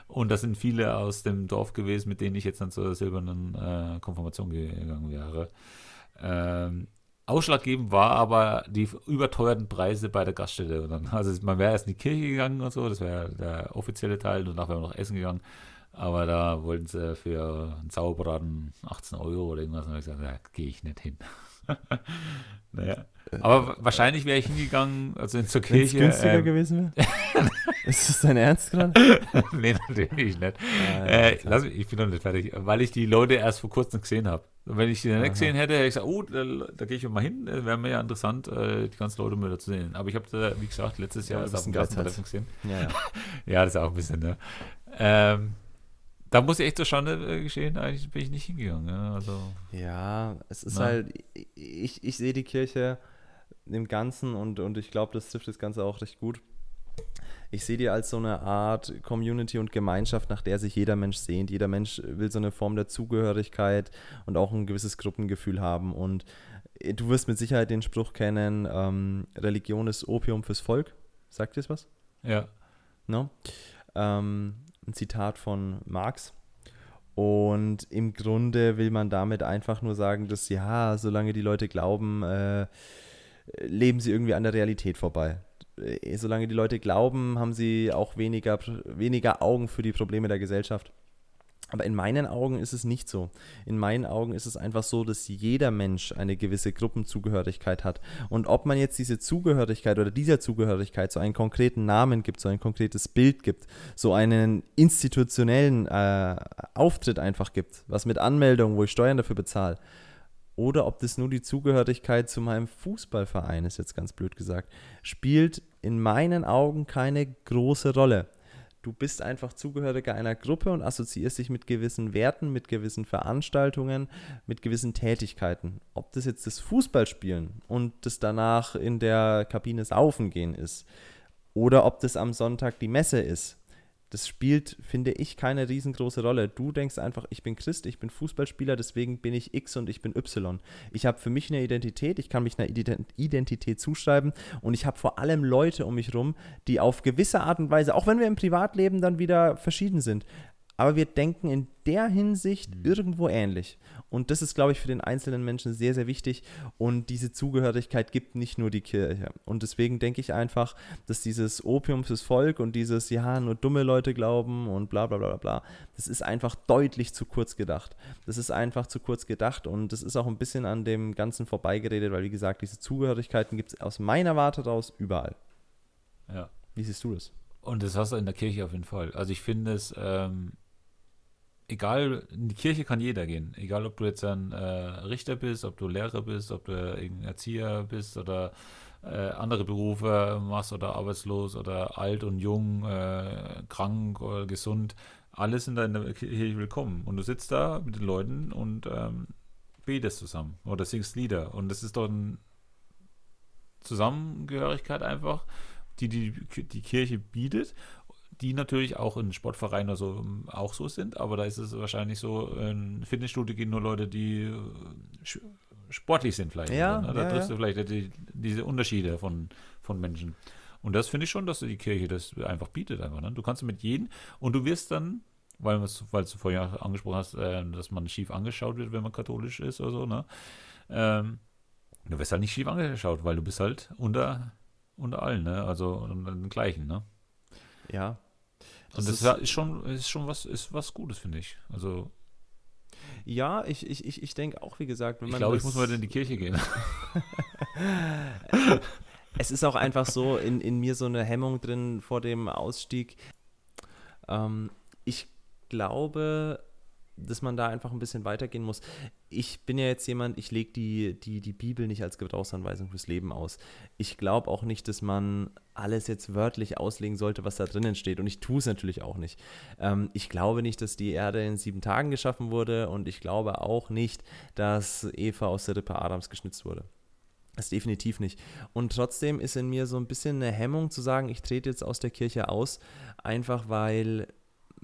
Und das sind viele aus dem Dorf gewesen, mit denen ich jetzt dann zur silbernen äh, Konfirmation gegangen wäre. Ähm, ausschlaggebend war aber die überteuerten Preise bei der Gaststätte. [laughs] Also man wäre erst in die Kirche gegangen und so, das wäre der offizielle Teil. Danach wäre man noch essen gegangen. Aber da wollten sie für einen Sauerbraten 18 Euro oder irgendwas. Und ich gesagt, da gehe ich nicht hin. [laughs] [laughs] naja. Aber wa- wahrscheinlich wäre ich hingegangen, also zur Äh, Wenn's Kirche. günstiger ähm, gewesen wäre? [laughs] Ist das dein Ernst gerade? [laughs] nee, natürlich nicht. Ah, Äh, klar. lass mich, ich bin noch nicht fertig, weil ich die Leute erst vor kurzem gesehen habe. Und Wenn ich die Aha. nicht gesehen hätte, hätte ich gesagt, oh, da, da gehe ich mal hin, äh, wäre mir ja interessant, äh, die ganzen Leute mal zu sehen. Aber ich habe, da, wie gesagt, letztes Ja, Jahr du erst auf ein dem. Klassentreffen gesehen. Ja, ja. Ja, das ist auch ein bisschen, ne? Ähm, da muss ich echt zur Schande äh, geschehen, eigentlich bin ich nicht hingegangen. Ja, also, Ja, es ist Na. halt, ich, ich sehe die Kirche im Ganzen und, und ich glaube, das trifft das Ganze auch recht gut. Ich sehe die als so eine Art Community und Gemeinschaft, nach der sich jeder Mensch sehnt. Jeder Mensch will so eine Form der Zugehörigkeit und auch ein gewisses Gruppengefühl haben. Und äh, du wirst mit Sicherheit den Spruch kennen, ähm, Religion ist Opium fürs Volk. Sagt dir das was? ja. No? Ähm, ein Zitat von Marx. Und im Grunde will man damit einfach nur sagen, dass ja, solange die Leute glauben, äh, leben sie irgendwie an der Realität vorbei. Äh, solange die Leute glauben, haben sie auch weniger, weniger Augen für die Probleme der Gesellschaft. Aber in meinen Augen ist es nicht so. In meinen Augen ist es einfach so, dass jeder Mensch eine gewisse Gruppenzugehörigkeit hat. Und ob man jetzt diese Zugehörigkeit oder dieser Zugehörigkeit so einen konkreten Namen gibt, so ein konkretes Bild gibt, so einen institutionellen äh, Auftritt einfach gibt, was mit Anmeldung, wo ich Steuern dafür bezahle, oder ob das nur die Zugehörigkeit zu meinem Fußballverein ist, jetzt ganz blöd gesagt, spielt in meinen Augen keine große Rolle. Du bist einfach Zugehöriger einer Gruppe und assoziierst dich mit gewissen Werten, mit gewissen Veranstaltungen, mit gewissen Tätigkeiten. Ob das jetzt das Fußballspielen und das danach in der Kabine saufen gehen ist oder ob das am Sonntag die Messe ist das spielt, finde ich, keine riesengroße Rolle. Du denkst einfach, ich bin Christ, ich bin Fußballspieler, deswegen bin ich X und ich bin Y. Ich habe für mich eine Identität, ich kann mich einer Identität zuschreiben und ich habe vor allem Leute um mich rum, die auf gewisse Art und Weise, auch wenn wir im Privatleben dann wieder verschieden sind, aber wir denken in der Hinsicht mhm. irgendwo ähnlich. Und das ist, glaube ich, für den einzelnen Menschen sehr, sehr wichtig. Und diese Zugehörigkeit gibt nicht nur die Kirche. Und deswegen denke ich einfach, dass dieses Opium fürs Volk und dieses, ja, nur dumme Leute glauben und bla bla bla bla, das ist einfach deutlich zu kurz gedacht. Das ist einfach zu kurz gedacht und das ist auch ein bisschen an dem Ganzen vorbeigeredet, weil, wie gesagt, diese Zugehörigkeiten gibt es aus meiner Warte raus überall. Ja. Wie siehst du das? Und das hast du in der Kirche auf jeden Fall. Also ich finde es, ähm, egal, in die Kirche kann jeder gehen. Egal, ob du jetzt ein äh, Richter bist, ob du Lehrer bist, ob du irgendein Erzieher bist oder äh, andere Berufe machst oder arbeitslos oder alt und jung, äh, krank oder gesund. Alles sind da in der Kirche willkommen. Und du sitzt da mit den Leuten und ähm, betest zusammen oder singst Lieder. Und das ist doch eine Zusammengehörigkeit einfach, die die, die Kirche bietet die natürlich auch in Sportvereinen oder so ähm, auch so sind, aber da ist es wahrscheinlich so, in Fitnessstudio gehen nur Leute, die äh, sportlich sind vielleicht. Ja, ne? Da ja, triffst du vielleicht die, diese Unterschiede von, von Menschen. Und das finde ich schon, dass die Kirche das einfach bietet einfach. Ne? Du kannst mit jedem und du wirst dann, weil, weil du vorher angesprochen hast, äh, dass man schief angeschaut wird, wenn man katholisch ist oder so, ne? Ähm, du wirst halt nicht schief angeschaut, weil du bist halt unter, unter allen, ne? Also unter den gleichen, ne? Ja, das, das ist, schon, ist schon was, ist was Gutes, finde ich. Also. Ja, ich, ich, ich, ich denke auch, wie gesagt, wenn man. Ich glaube, ich muss mal in die Kirche gehen. [laughs] es ist auch einfach so in, in mir so eine Hemmung drin vor dem Ausstieg. Ähm, ich glaube, dass man da einfach ein bisschen weitergehen muss. Ich bin ja jetzt jemand, ich lege die, die, die Bibel nicht als Gebrauchsanweisung fürs Leben aus. Ich glaube auch nicht, dass man alles jetzt wörtlich auslegen sollte, was da drinnen steht. Und ich tue es natürlich auch nicht. Ähm, ich glaube nicht, dass die Erde in sieben Tagen geschaffen wurde und ich glaube auch nicht, dass Eva aus der Rippe Adams geschnitzt wurde. Das definitiv nicht. Und trotzdem ist in mir so ein bisschen eine Hemmung zu sagen, ich trete jetzt aus der Kirche aus, einfach weil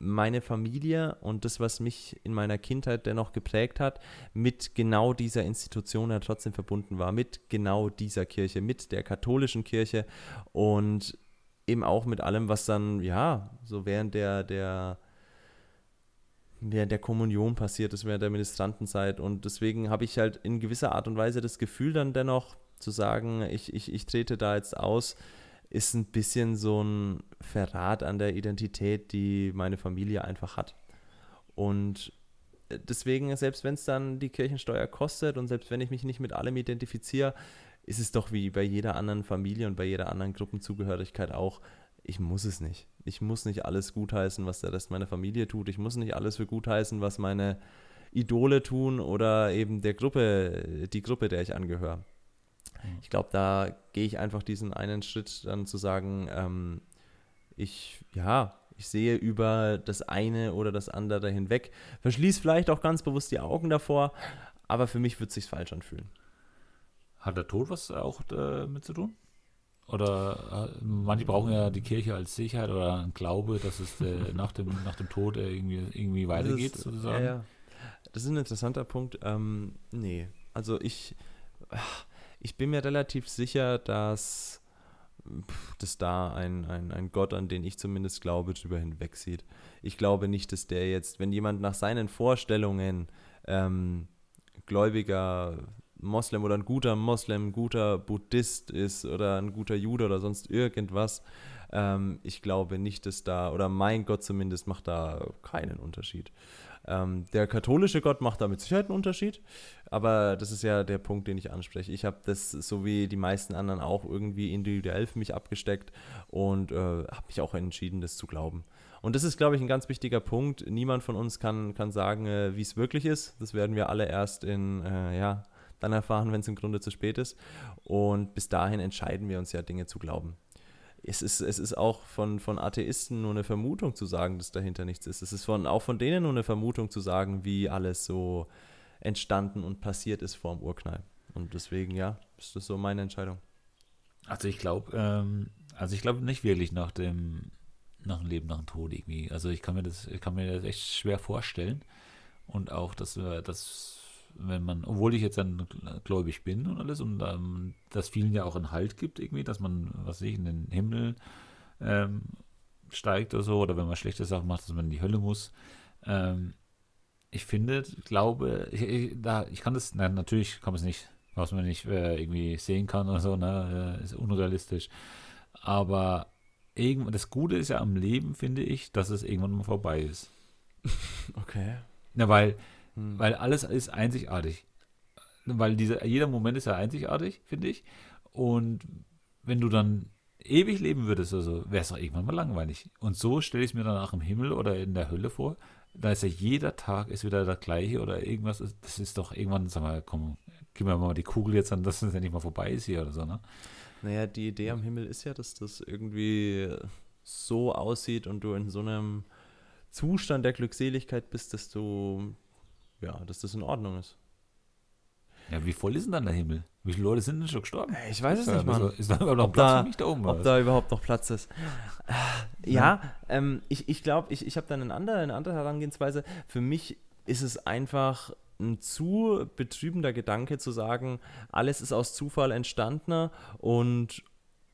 meine Familie und das, was mich in meiner Kindheit dennoch geprägt hat, mit genau dieser Institution ja trotzdem verbunden war, mit genau dieser Kirche, mit der katholischen Kirche und eben auch mit allem, was dann, ja, so während der, der, während der Kommunion passiert ist, während der Ministrantenzeit. Und deswegen habe ich halt in gewisser Art und Weise das Gefühl dann dennoch zu sagen, ich, ich, ich trete da jetzt aus, ist ein bisschen so ein Verrat an der Identität, die meine Familie einfach hat. Und äh, deswegen, selbst wenn es dann die Kirchensteuer kostet und selbst wenn ich mich nicht mit allem identifiziere, ist es doch wie bei jeder anderen Familie und bei jeder anderen Gruppenzugehörigkeit auch, ich muss es nicht. Ich muss nicht alles gutheißen, was der Rest meiner Familie tut. Ich muss nicht alles für gutheißen, was meine Idole tun oder eben der Gruppe, die Gruppe, der ich angehöre. Ich glaube, da gehe ich einfach diesen einen Schritt dann zu sagen, ähm, ich, ja, ich sehe über das eine oder das andere hinweg, verschließe vielleicht auch ganz bewusst die Augen davor, aber für mich wird es sich falsch anfühlen. Hat der Tod was auch damit zu tun? Oder äh, manche brauchen ja die Kirche als Sicherheit oder Glaube, dass es äh, [laughs] nach, dem, nach dem Tod äh, irgendwie, irgendwie weitergeht, ist, sozusagen. Ja, ja. Das ist ein interessanter Punkt. Ähm, nee, also ich, ich bin mir relativ sicher, dass dass da ein, ein, ein Gott, an den ich zumindest glaube, drüber hinwegsieht. Ich glaube nicht, dass der jetzt, wenn jemand nach seinen Vorstellungen ähm, gläubiger Moslem oder ein guter Moslem, ein guter Buddhist ist oder ein guter Jude oder sonst irgendwas, ähm, ich glaube nicht, dass da, oder mein Gott zumindest macht da keinen Unterschied. Ähm, der katholische Gott macht da mit Sicherheit einen Unterschied, aber das ist ja der Punkt, den ich anspreche. Ich habe das, so wie die meisten anderen, auch irgendwie individuell für mich abgesteckt und äh, habe mich auch entschieden, das zu glauben. Und das ist, glaube ich, ein ganz wichtiger Punkt. Niemand von uns kann, kann sagen, äh, wie es wirklich ist. Das werden wir alle erst in, äh, ja, dann erfahren, wenn es im Grunde zu spät ist. Und bis dahin entscheiden wir uns ja, Dinge zu glauben es ist, es ist auch von, von Atheisten nur eine Vermutung zu sagen, dass dahinter nichts ist. Es ist von, auch von denen nur eine Vermutung zu sagen, wie alles so entstanden und passiert ist vor dem Urknall. Und deswegen, ja, ist das so meine Entscheidung. Also ich glaube, ähm, also ich glaube nicht wirklich nach dem, nach dem Leben, nach dem Tod irgendwie. Also ich kann mir das, ich kann mir das echt schwer vorstellen. Und auch, dass, dass wenn man, obwohl ich jetzt dann gläubig bin und alles und ähm, das vielen ja auch einen Halt gibt irgendwie, dass man, was weiß ich, in den Himmel ähm, steigt oder so, oder wenn man schlechte Sachen macht, dass man in die Hölle muss. Ähm, ich finde, glaube, ich, ich, da, ich kann das, na, natürlich kann man es nicht, was man nicht äh, irgendwie sehen kann oder so, ne, äh, ist unrealistisch. Aber irgendwann, das Gute ist ja am Leben, finde ich, dass es irgendwann mal vorbei ist. [laughs] Okay. Na, weil hm. Weil alles ist einzigartig. Weil dieser, jeder Moment ist ja einzigartig, finde ich. Und wenn du dann ewig leben würdest, also wäre es doch irgendwann mal langweilig. Und so stelle ich es mir dann auch im Himmel oder in der Hölle vor. Da ist ja jeder Tag ist wieder der gleiche oder irgendwas. Das ist doch irgendwann, sag mal, komm, gib mir mal die Kugel jetzt an, dass es ja nicht mal vorbei ist hier oder so, ne? Naja, die Idee am Himmel ist ja, dass das irgendwie so aussieht und du in so einem Zustand der Glückseligkeit bist, dass du ja, dass das in Ordnung ist. Ja, wie voll ist denn dann der Himmel? Wie viele Leute sind denn schon gestorben? Ich weiß es nicht, Mann. Ist da überhaupt noch Platz da, für mich da oben? Ob da überhaupt noch Platz ist. Ja, ja. Ähm, ich, ich glaube, ich, ich habe da eine andere, eine andere Herangehensweise. Für mich ist es einfach ein zu betrübender Gedanke zu sagen, alles ist aus Zufall entstanden und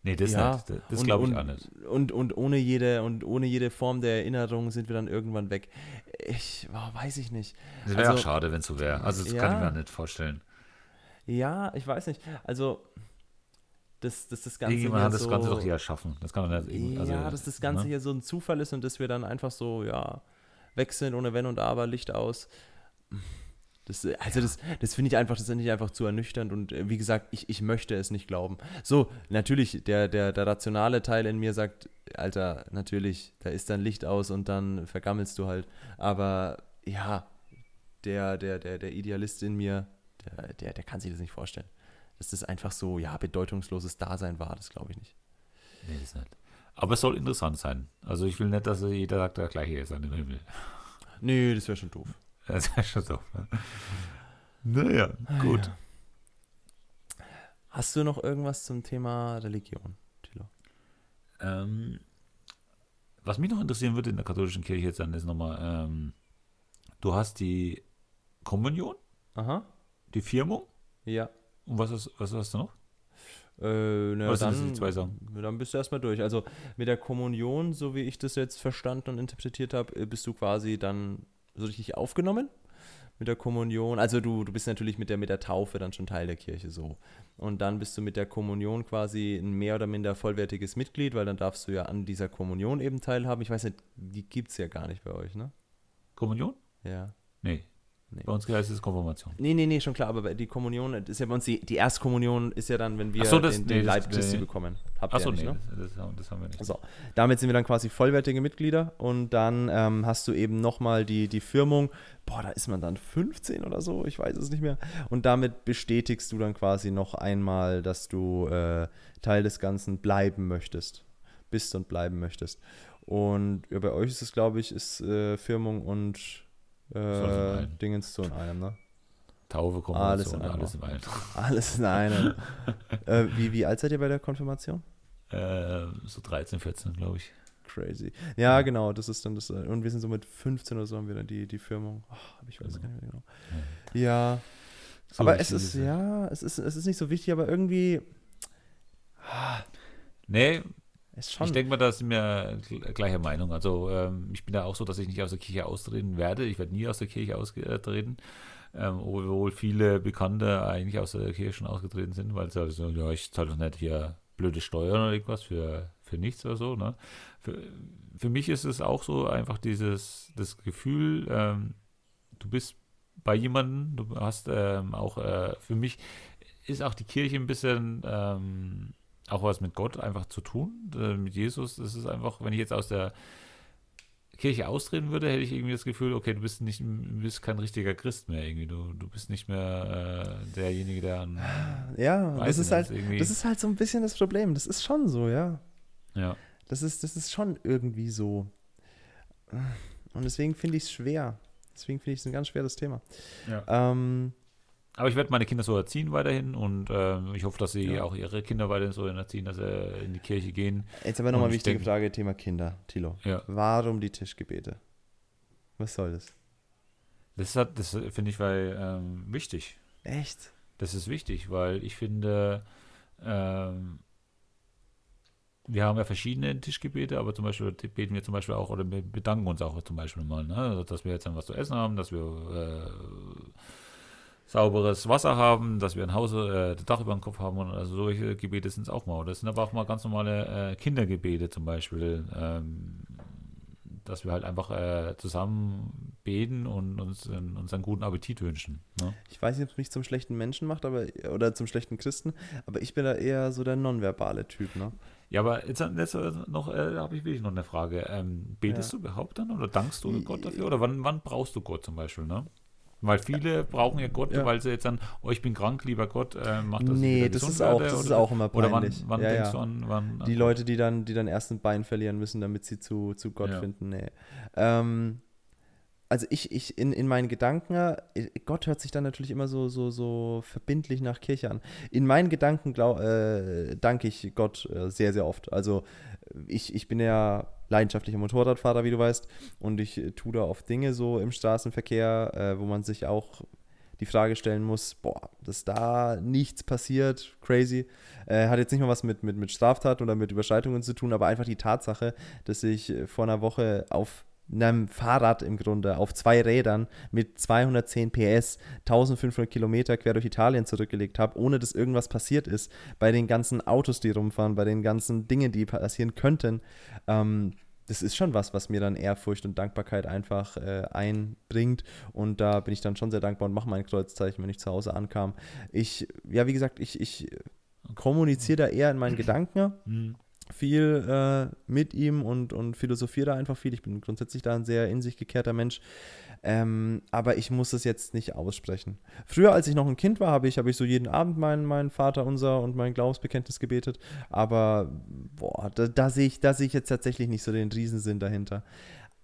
Nee, das ja, nicht. Das glaube ich und, auch nicht. Und, und, ohne jede, und ohne jede Form der Erinnerung sind wir dann irgendwann weg. Ich, oh, weiß ich nicht. Das wäre also, auch schade, wenn es so wäre. Also das ja, kann ich mir nicht vorstellen. Ja, ich weiß nicht. Also dass, dass das Ganze Irgendjemand hat das so, Ganze doch hier erschaffen. Das kann man nicht. Also, ja, dass das Ganze ne? hier so ein Zufall ist und dass wir dann einfach so, ja, weg sind ohne Wenn und Aber, Licht aus. Das, also das, das finde ich einfach, das finde ich einfach zu ernüchternd und äh, wie gesagt, ich, ich möchte es nicht glauben. So, natürlich, der, der, der rationale Teil in mir sagt, Alter, natürlich, da ist dann Licht aus und dann vergammelst du halt. Aber ja, der, der, der, der Idealist in mir, der, der, der kann sich das nicht vorstellen. Dass das einfach so, ja, bedeutungsloses Dasein war, das glaube ich nicht. Nee, das nicht. Aber es soll interessant sein. Also ich will nicht, dass jeder sagt, der gleiche ist an dem Himmel. Nee, das wäre schon doof. Das ist ja schon so. Naja, gut. Ja. Hast du noch irgendwas zum Thema Religion, Thilo? Ähm, was mich noch interessieren würde in der katholischen Kirche jetzt dann ist nochmal, ähm, du hast die Kommunion, Aha. die Firmung. Ja. Und was, ist, was hast du noch? Äh, na, was dann, sind die zwei Sachen? Dann bist du erstmal durch. Also mit der Kommunion, so wie ich das jetzt verstanden und interpretiert habe, bist du quasi dann so richtig aufgenommen mit der Kommunion. Also du, du bist natürlich mit der, mit der Taufe dann schon Teil der Kirche so. Und dann bist du mit der Kommunion quasi ein mehr oder minder vollwertiges Mitglied, weil dann darfst du ja an dieser Kommunion eben teilhaben. Ich weiß nicht, die gibt es ja gar nicht bei euch, ne? Kommunion? Ja. Nee. Nee. Bei uns heißt es Konfirmation. Nee, nee, nee, schon klar, aber die Kommunion, ist ja bei uns, die, die Erstkommunion ist ja dann, wenn wir so, das, den, den nee, Leib Christi nee. bekommen. Habt Achso, ja nicht, nee, ne? das, das, das, haben wir nicht. So, damit sind wir dann quasi vollwertige Mitglieder und dann ähm, hast du eben nochmal die, die Firmung, boah, da ist man dann 15 oder so, ich weiß es nicht mehr. Und damit bestätigst du dann quasi noch einmal, dass du äh, Teil des Ganzen bleiben möchtest, bist und bleiben möchtest. Und ja, bei euch ist es, glaube ich, ist äh, Firmung und äh, Dingens so in einem, ne? Taufe, Konfirmation, alles in einem. Alles in einem. [laughs] [laughs] äh, wie, wie alt seid ihr bei der Konfirmation? Äh, so 13, 14, glaube ich. Crazy. Ja, ja, genau, das ist dann das. Äh, und wir sind so mit 15 oder so haben wir dann die, die Firmung. Oh, ich weiß genau. gar nicht mehr genau. Ja. ja. So aber es ist, ja, es ist, es ist nicht so wichtig, aber irgendwie. Ah, Nee, Ist schon. ich denke mal, da sind wir gl- gleicher Meinung. Also ähm, ich bin da auch so, dass ich nicht aus der Kirche austreten werde. Ich werde nie aus der Kirche austreten. Ähm, obwohl viele Bekannte eigentlich aus der Kirche schon ausgetreten sind, weil sie halt so, ja, ich zahle doch nicht hier blöde Steuern oder irgendwas für, für nichts oder so. Ne? Für, für mich ist es auch so einfach dieses das Gefühl, ähm, du bist bei jemandem, du hast ähm, auch, äh, für mich ist auch die Kirche ein bisschen ähm, auch was mit Gott einfach zu tun, äh, mit Jesus. Das ist einfach, wenn ich jetzt aus der Kirche austreten würde, hätte ich irgendwie das Gefühl, okay, du bist nicht, du bist kein richtiger Christ mehr irgendwie. Du, du bist nicht mehr äh, derjenige, der an, ja, das ist halt, irgendwie- das ist halt so ein bisschen das Problem. Das ist schon so, ja. ja. Das ist, das ist schon irgendwie so. Und deswegen finde ich es schwer. Deswegen finde ich es ein ganz schweres Thema. Ja. Ähm, Aber ich werde meine Kinder so erziehen weiterhin und ähm, ich hoffe, dass sie Ja. auch ihre Kinder weiterhin so erziehen, dass sie in die Kirche gehen. jetzt aber nochmal wichtige denk- Frage, Thema Kinder. Tilo, Ja. warum die Tischgebete? Was soll das? Das, hat, das finde ich weil, ähm, wichtig. Echt? Das ist wichtig, weil ich finde, ähm, wir haben ja verschiedene Tischgebete, aber zum Beispiel beten wir zum Beispiel auch oder wir bedanken uns auch zum Beispiel mal, ne? Also, dass wir jetzt dann was zu essen haben, dass wir äh, sauberes Wasser haben, dass wir ein Haus, äh, das Dach über dem Kopf haben und also solche Gebete sind es auch mal. Das sind aber auch mal ganz normale äh, Kindergebete zum Beispiel, ähm, dass wir halt einfach äh, zusammen beten und uns, uns einen guten Appetit wünschen. Ne? Ich weiß nicht, ob es mich zum schlechten Menschen macht, aber oder zum schlechten Christen, aber ich bin da eher so der nonverbale Typ, ne? Ja, aber jetzt, jetzt noch, äh, habe ich wirklich noch eine Frage. Ähm, betest Ja. du überhaupt dann oder dankst du Gott dafür? Oder wann, wann brauchst du Gott zum Beispiel, ne? Weil viele brauchen ja Gott, Ja. weil sie jetzt dann, oh, ich bin krank, lieber Gott, äh, mach das. nee, das ist auch, das ist oder, auch immer Oder wann, peinlich. wann ja, denkst ja. du an, wann? Die an Leute, die dann, die dann erst ein Bein verlieren müssen, damit sie zu, zu Gott finden, nee. Ähm, also ich, ich in, in meinen Gedanken, äh, Gott hört sich dann natürlich immer so, so, so verbindlich nach Kirche an. In meinen Gedanken glaub, äh, danke ich Gott äh, sehr, sehr oft. Also ich, ich bin ja leidenschaftlicher Motorradfahrer, wie du weißt, und ich äh, tue da oft Dinge so im Straßenverkehr, äh, wo man sich auch die Frage stellen muss, boah, dass da nichts passiert, crazy. Äh, hat jetzt nicht mal was mit, mit, mit Straftaten oder mit Überschreitungen zu tun, aber einfach die Tatsache, dass ich äh, vor einer Woche auf einem Fahrrad im Grunde, auf zwei Rädern mit 210 PS 1500 Kilometer quer durch Italien zurückgelegt habe, ohne dass irgendwas passiert ist, bei den ganzen Autos, die rumfahren, bei den ganzen Dingen, die passieren könnten. Ähm, das ist schon was, was mir dann Ehrfurcht und Dankbarkeit einfach äh, einbringt. Und da bin ich dann schon sehr dankbar und mache mein Kreuzzeichen, wenn ich zu Hause ankam. Ich, ja, wie gesagt, ich, ich kommuniziere da eher in meinen Gedanken Hm. Viel äh, mit ihm und, und philosophiere da einfach viel. Ich bin grundsätzlich da ein sehr in sich gekehrter Mensch. Ähm, aber ich muss es jetzt nicht aussprechen. Früher, als ich noch ein Kind war, habe ich, habe ich so jeden Abend meinen, meinen Vater unser und mein Glaubensbekenntnis gebetet. Aber boah, da, da sehe ich, da sehe ich jetzt tatsächlich nicht so den Riesensinn dahinter.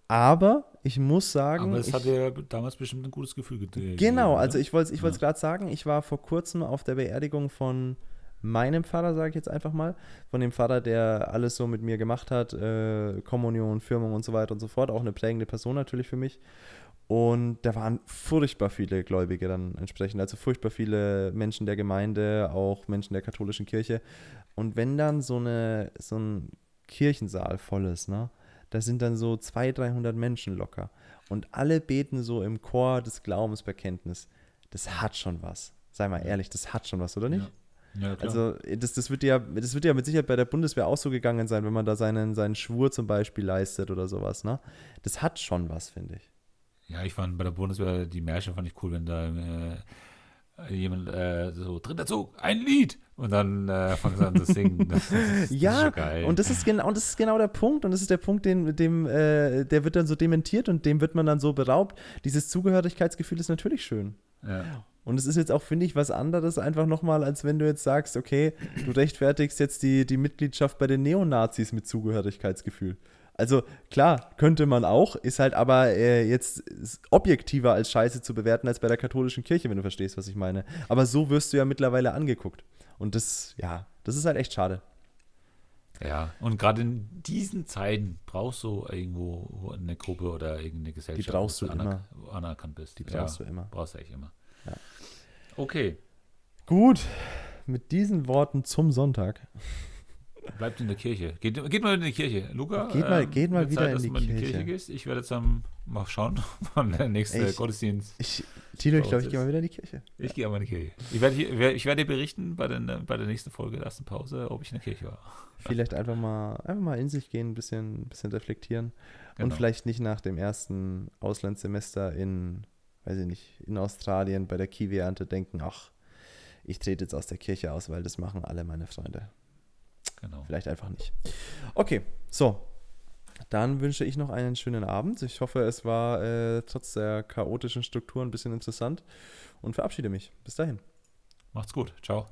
Aber ich muss sagen. Aber es hat dir damals bestimmt ein gutes Gefühl gegeben. Genau, also ich wollte ich Ja. es gerade sagen, ich war vor kurzem auf der Beerdigung von meinem Vater, sage ich jetzt einfach mal, von dem Vater, der alles so mit mir gemacht hat, äh, Kommunion, Firmung und so weiter und so fort, auch eine prägende Person natürlich für mich. Und da waren furchtbar viele Gläubige dann entsprechend, also furchtbar viele Menschen der Gemeinde, auch Menschen der katholischen Kirche. Und wenn dann so, eine, so ein Kirchensaal voll ist, ne, da sind dann so 200, 300 Menschen locker. Und alle beten so im Chor des Glaubensbekenntnis. Das hat schon was. Sei mal ehrlich, das hat schon was, oder nicht? Ja, ja. Also das, das, wird ja, das wird ja mit Sicherheit bei der Bundeswehr auch so gegangen sein, wenn man da seinen, seinen Schwur zum Beispiel leistet oder sowas. Ne? Das hat schon was, finde ich. Ja, ich fand bei der Bundeswehr die Märsche fand ich cool, wenn da äh, jemand äh, so dritter Zug, ein Lied und dann äh, fangen sie an zu singen. Das, das, das Ja, und das ist genau, und das ist genau der Punkt. Und das ist der Punkt, den, dem, äh, der wird dann so dementiert und dem wird man dann so beraubt. Dieses Zugehörigkeitsgefühl ist natürlich schön. ja. Und es ist jetzt auch, finde ich, was anderes einfach nochmal, als wenn du jetzt sagst, okay, du rechtfertigst jetzt die, die Mitgliedschaft bei den Neonazis mit Zugehörigkeitsgefühl. Also klar, könnte man auch, ist halt aber äh, jetzt objektiver als Scheiße zu bewerten als bei der katholischen Kirche, wenn du verstehst, was ich meine. Aber so wirst du ja mittlerweile angeguckt. Und das, ja, das ist halt echt schade. Ja, und gerade in diesen Zeiten brauchst du irgendwo eine Gruppe oder irgendeine Gesellschaft, brauchst wo du anerk anerkannt bist. Die brauchst ja, du immer. Brauchst du echt immer. Ja. Okay. Gut, mit diesen Worten zum Sonntag Bleibt in der Kirche. Geht, geht mal in die Kirche. Luca, Geht mal- ähm, geht mal wieder Zeit, in die du mal Kirche. gehst. Ich werde jetzt am, mal schauen, [laughs] wann der nächste Ich- Gottesdienst. Ich, Tino, ich glaube, ich gehe mal wieder in die Kirche. Ich gehe aber in die Kirche. Ich werde, ich werde dir berichten bei, den, bei der nächsten Folge der ersten Pause, ob ich in der Kirche war. Vielleicht einfach mal, einfach mal in sich gehen, ein bisschen, ein bisschen reflektieren. Und Genau. vielleicht nicht nach dem ersten Auslandssemester in, weiß ich nicht, in Australien bei der Kiwi-Ernte denken, ach, ich trete jetzt aus der Kirche aus, weil das machen alle meine Freunde. Genau. Vielleicht einfach nicht. Okay, so. Dann wünsche ich noch einen schönen Abend. Ich hoffe, es war äh, trotz der chaotischen Struktur ein bisschen interessant und verabschiede mich. Bis dahin. Macht's gut. Ciao.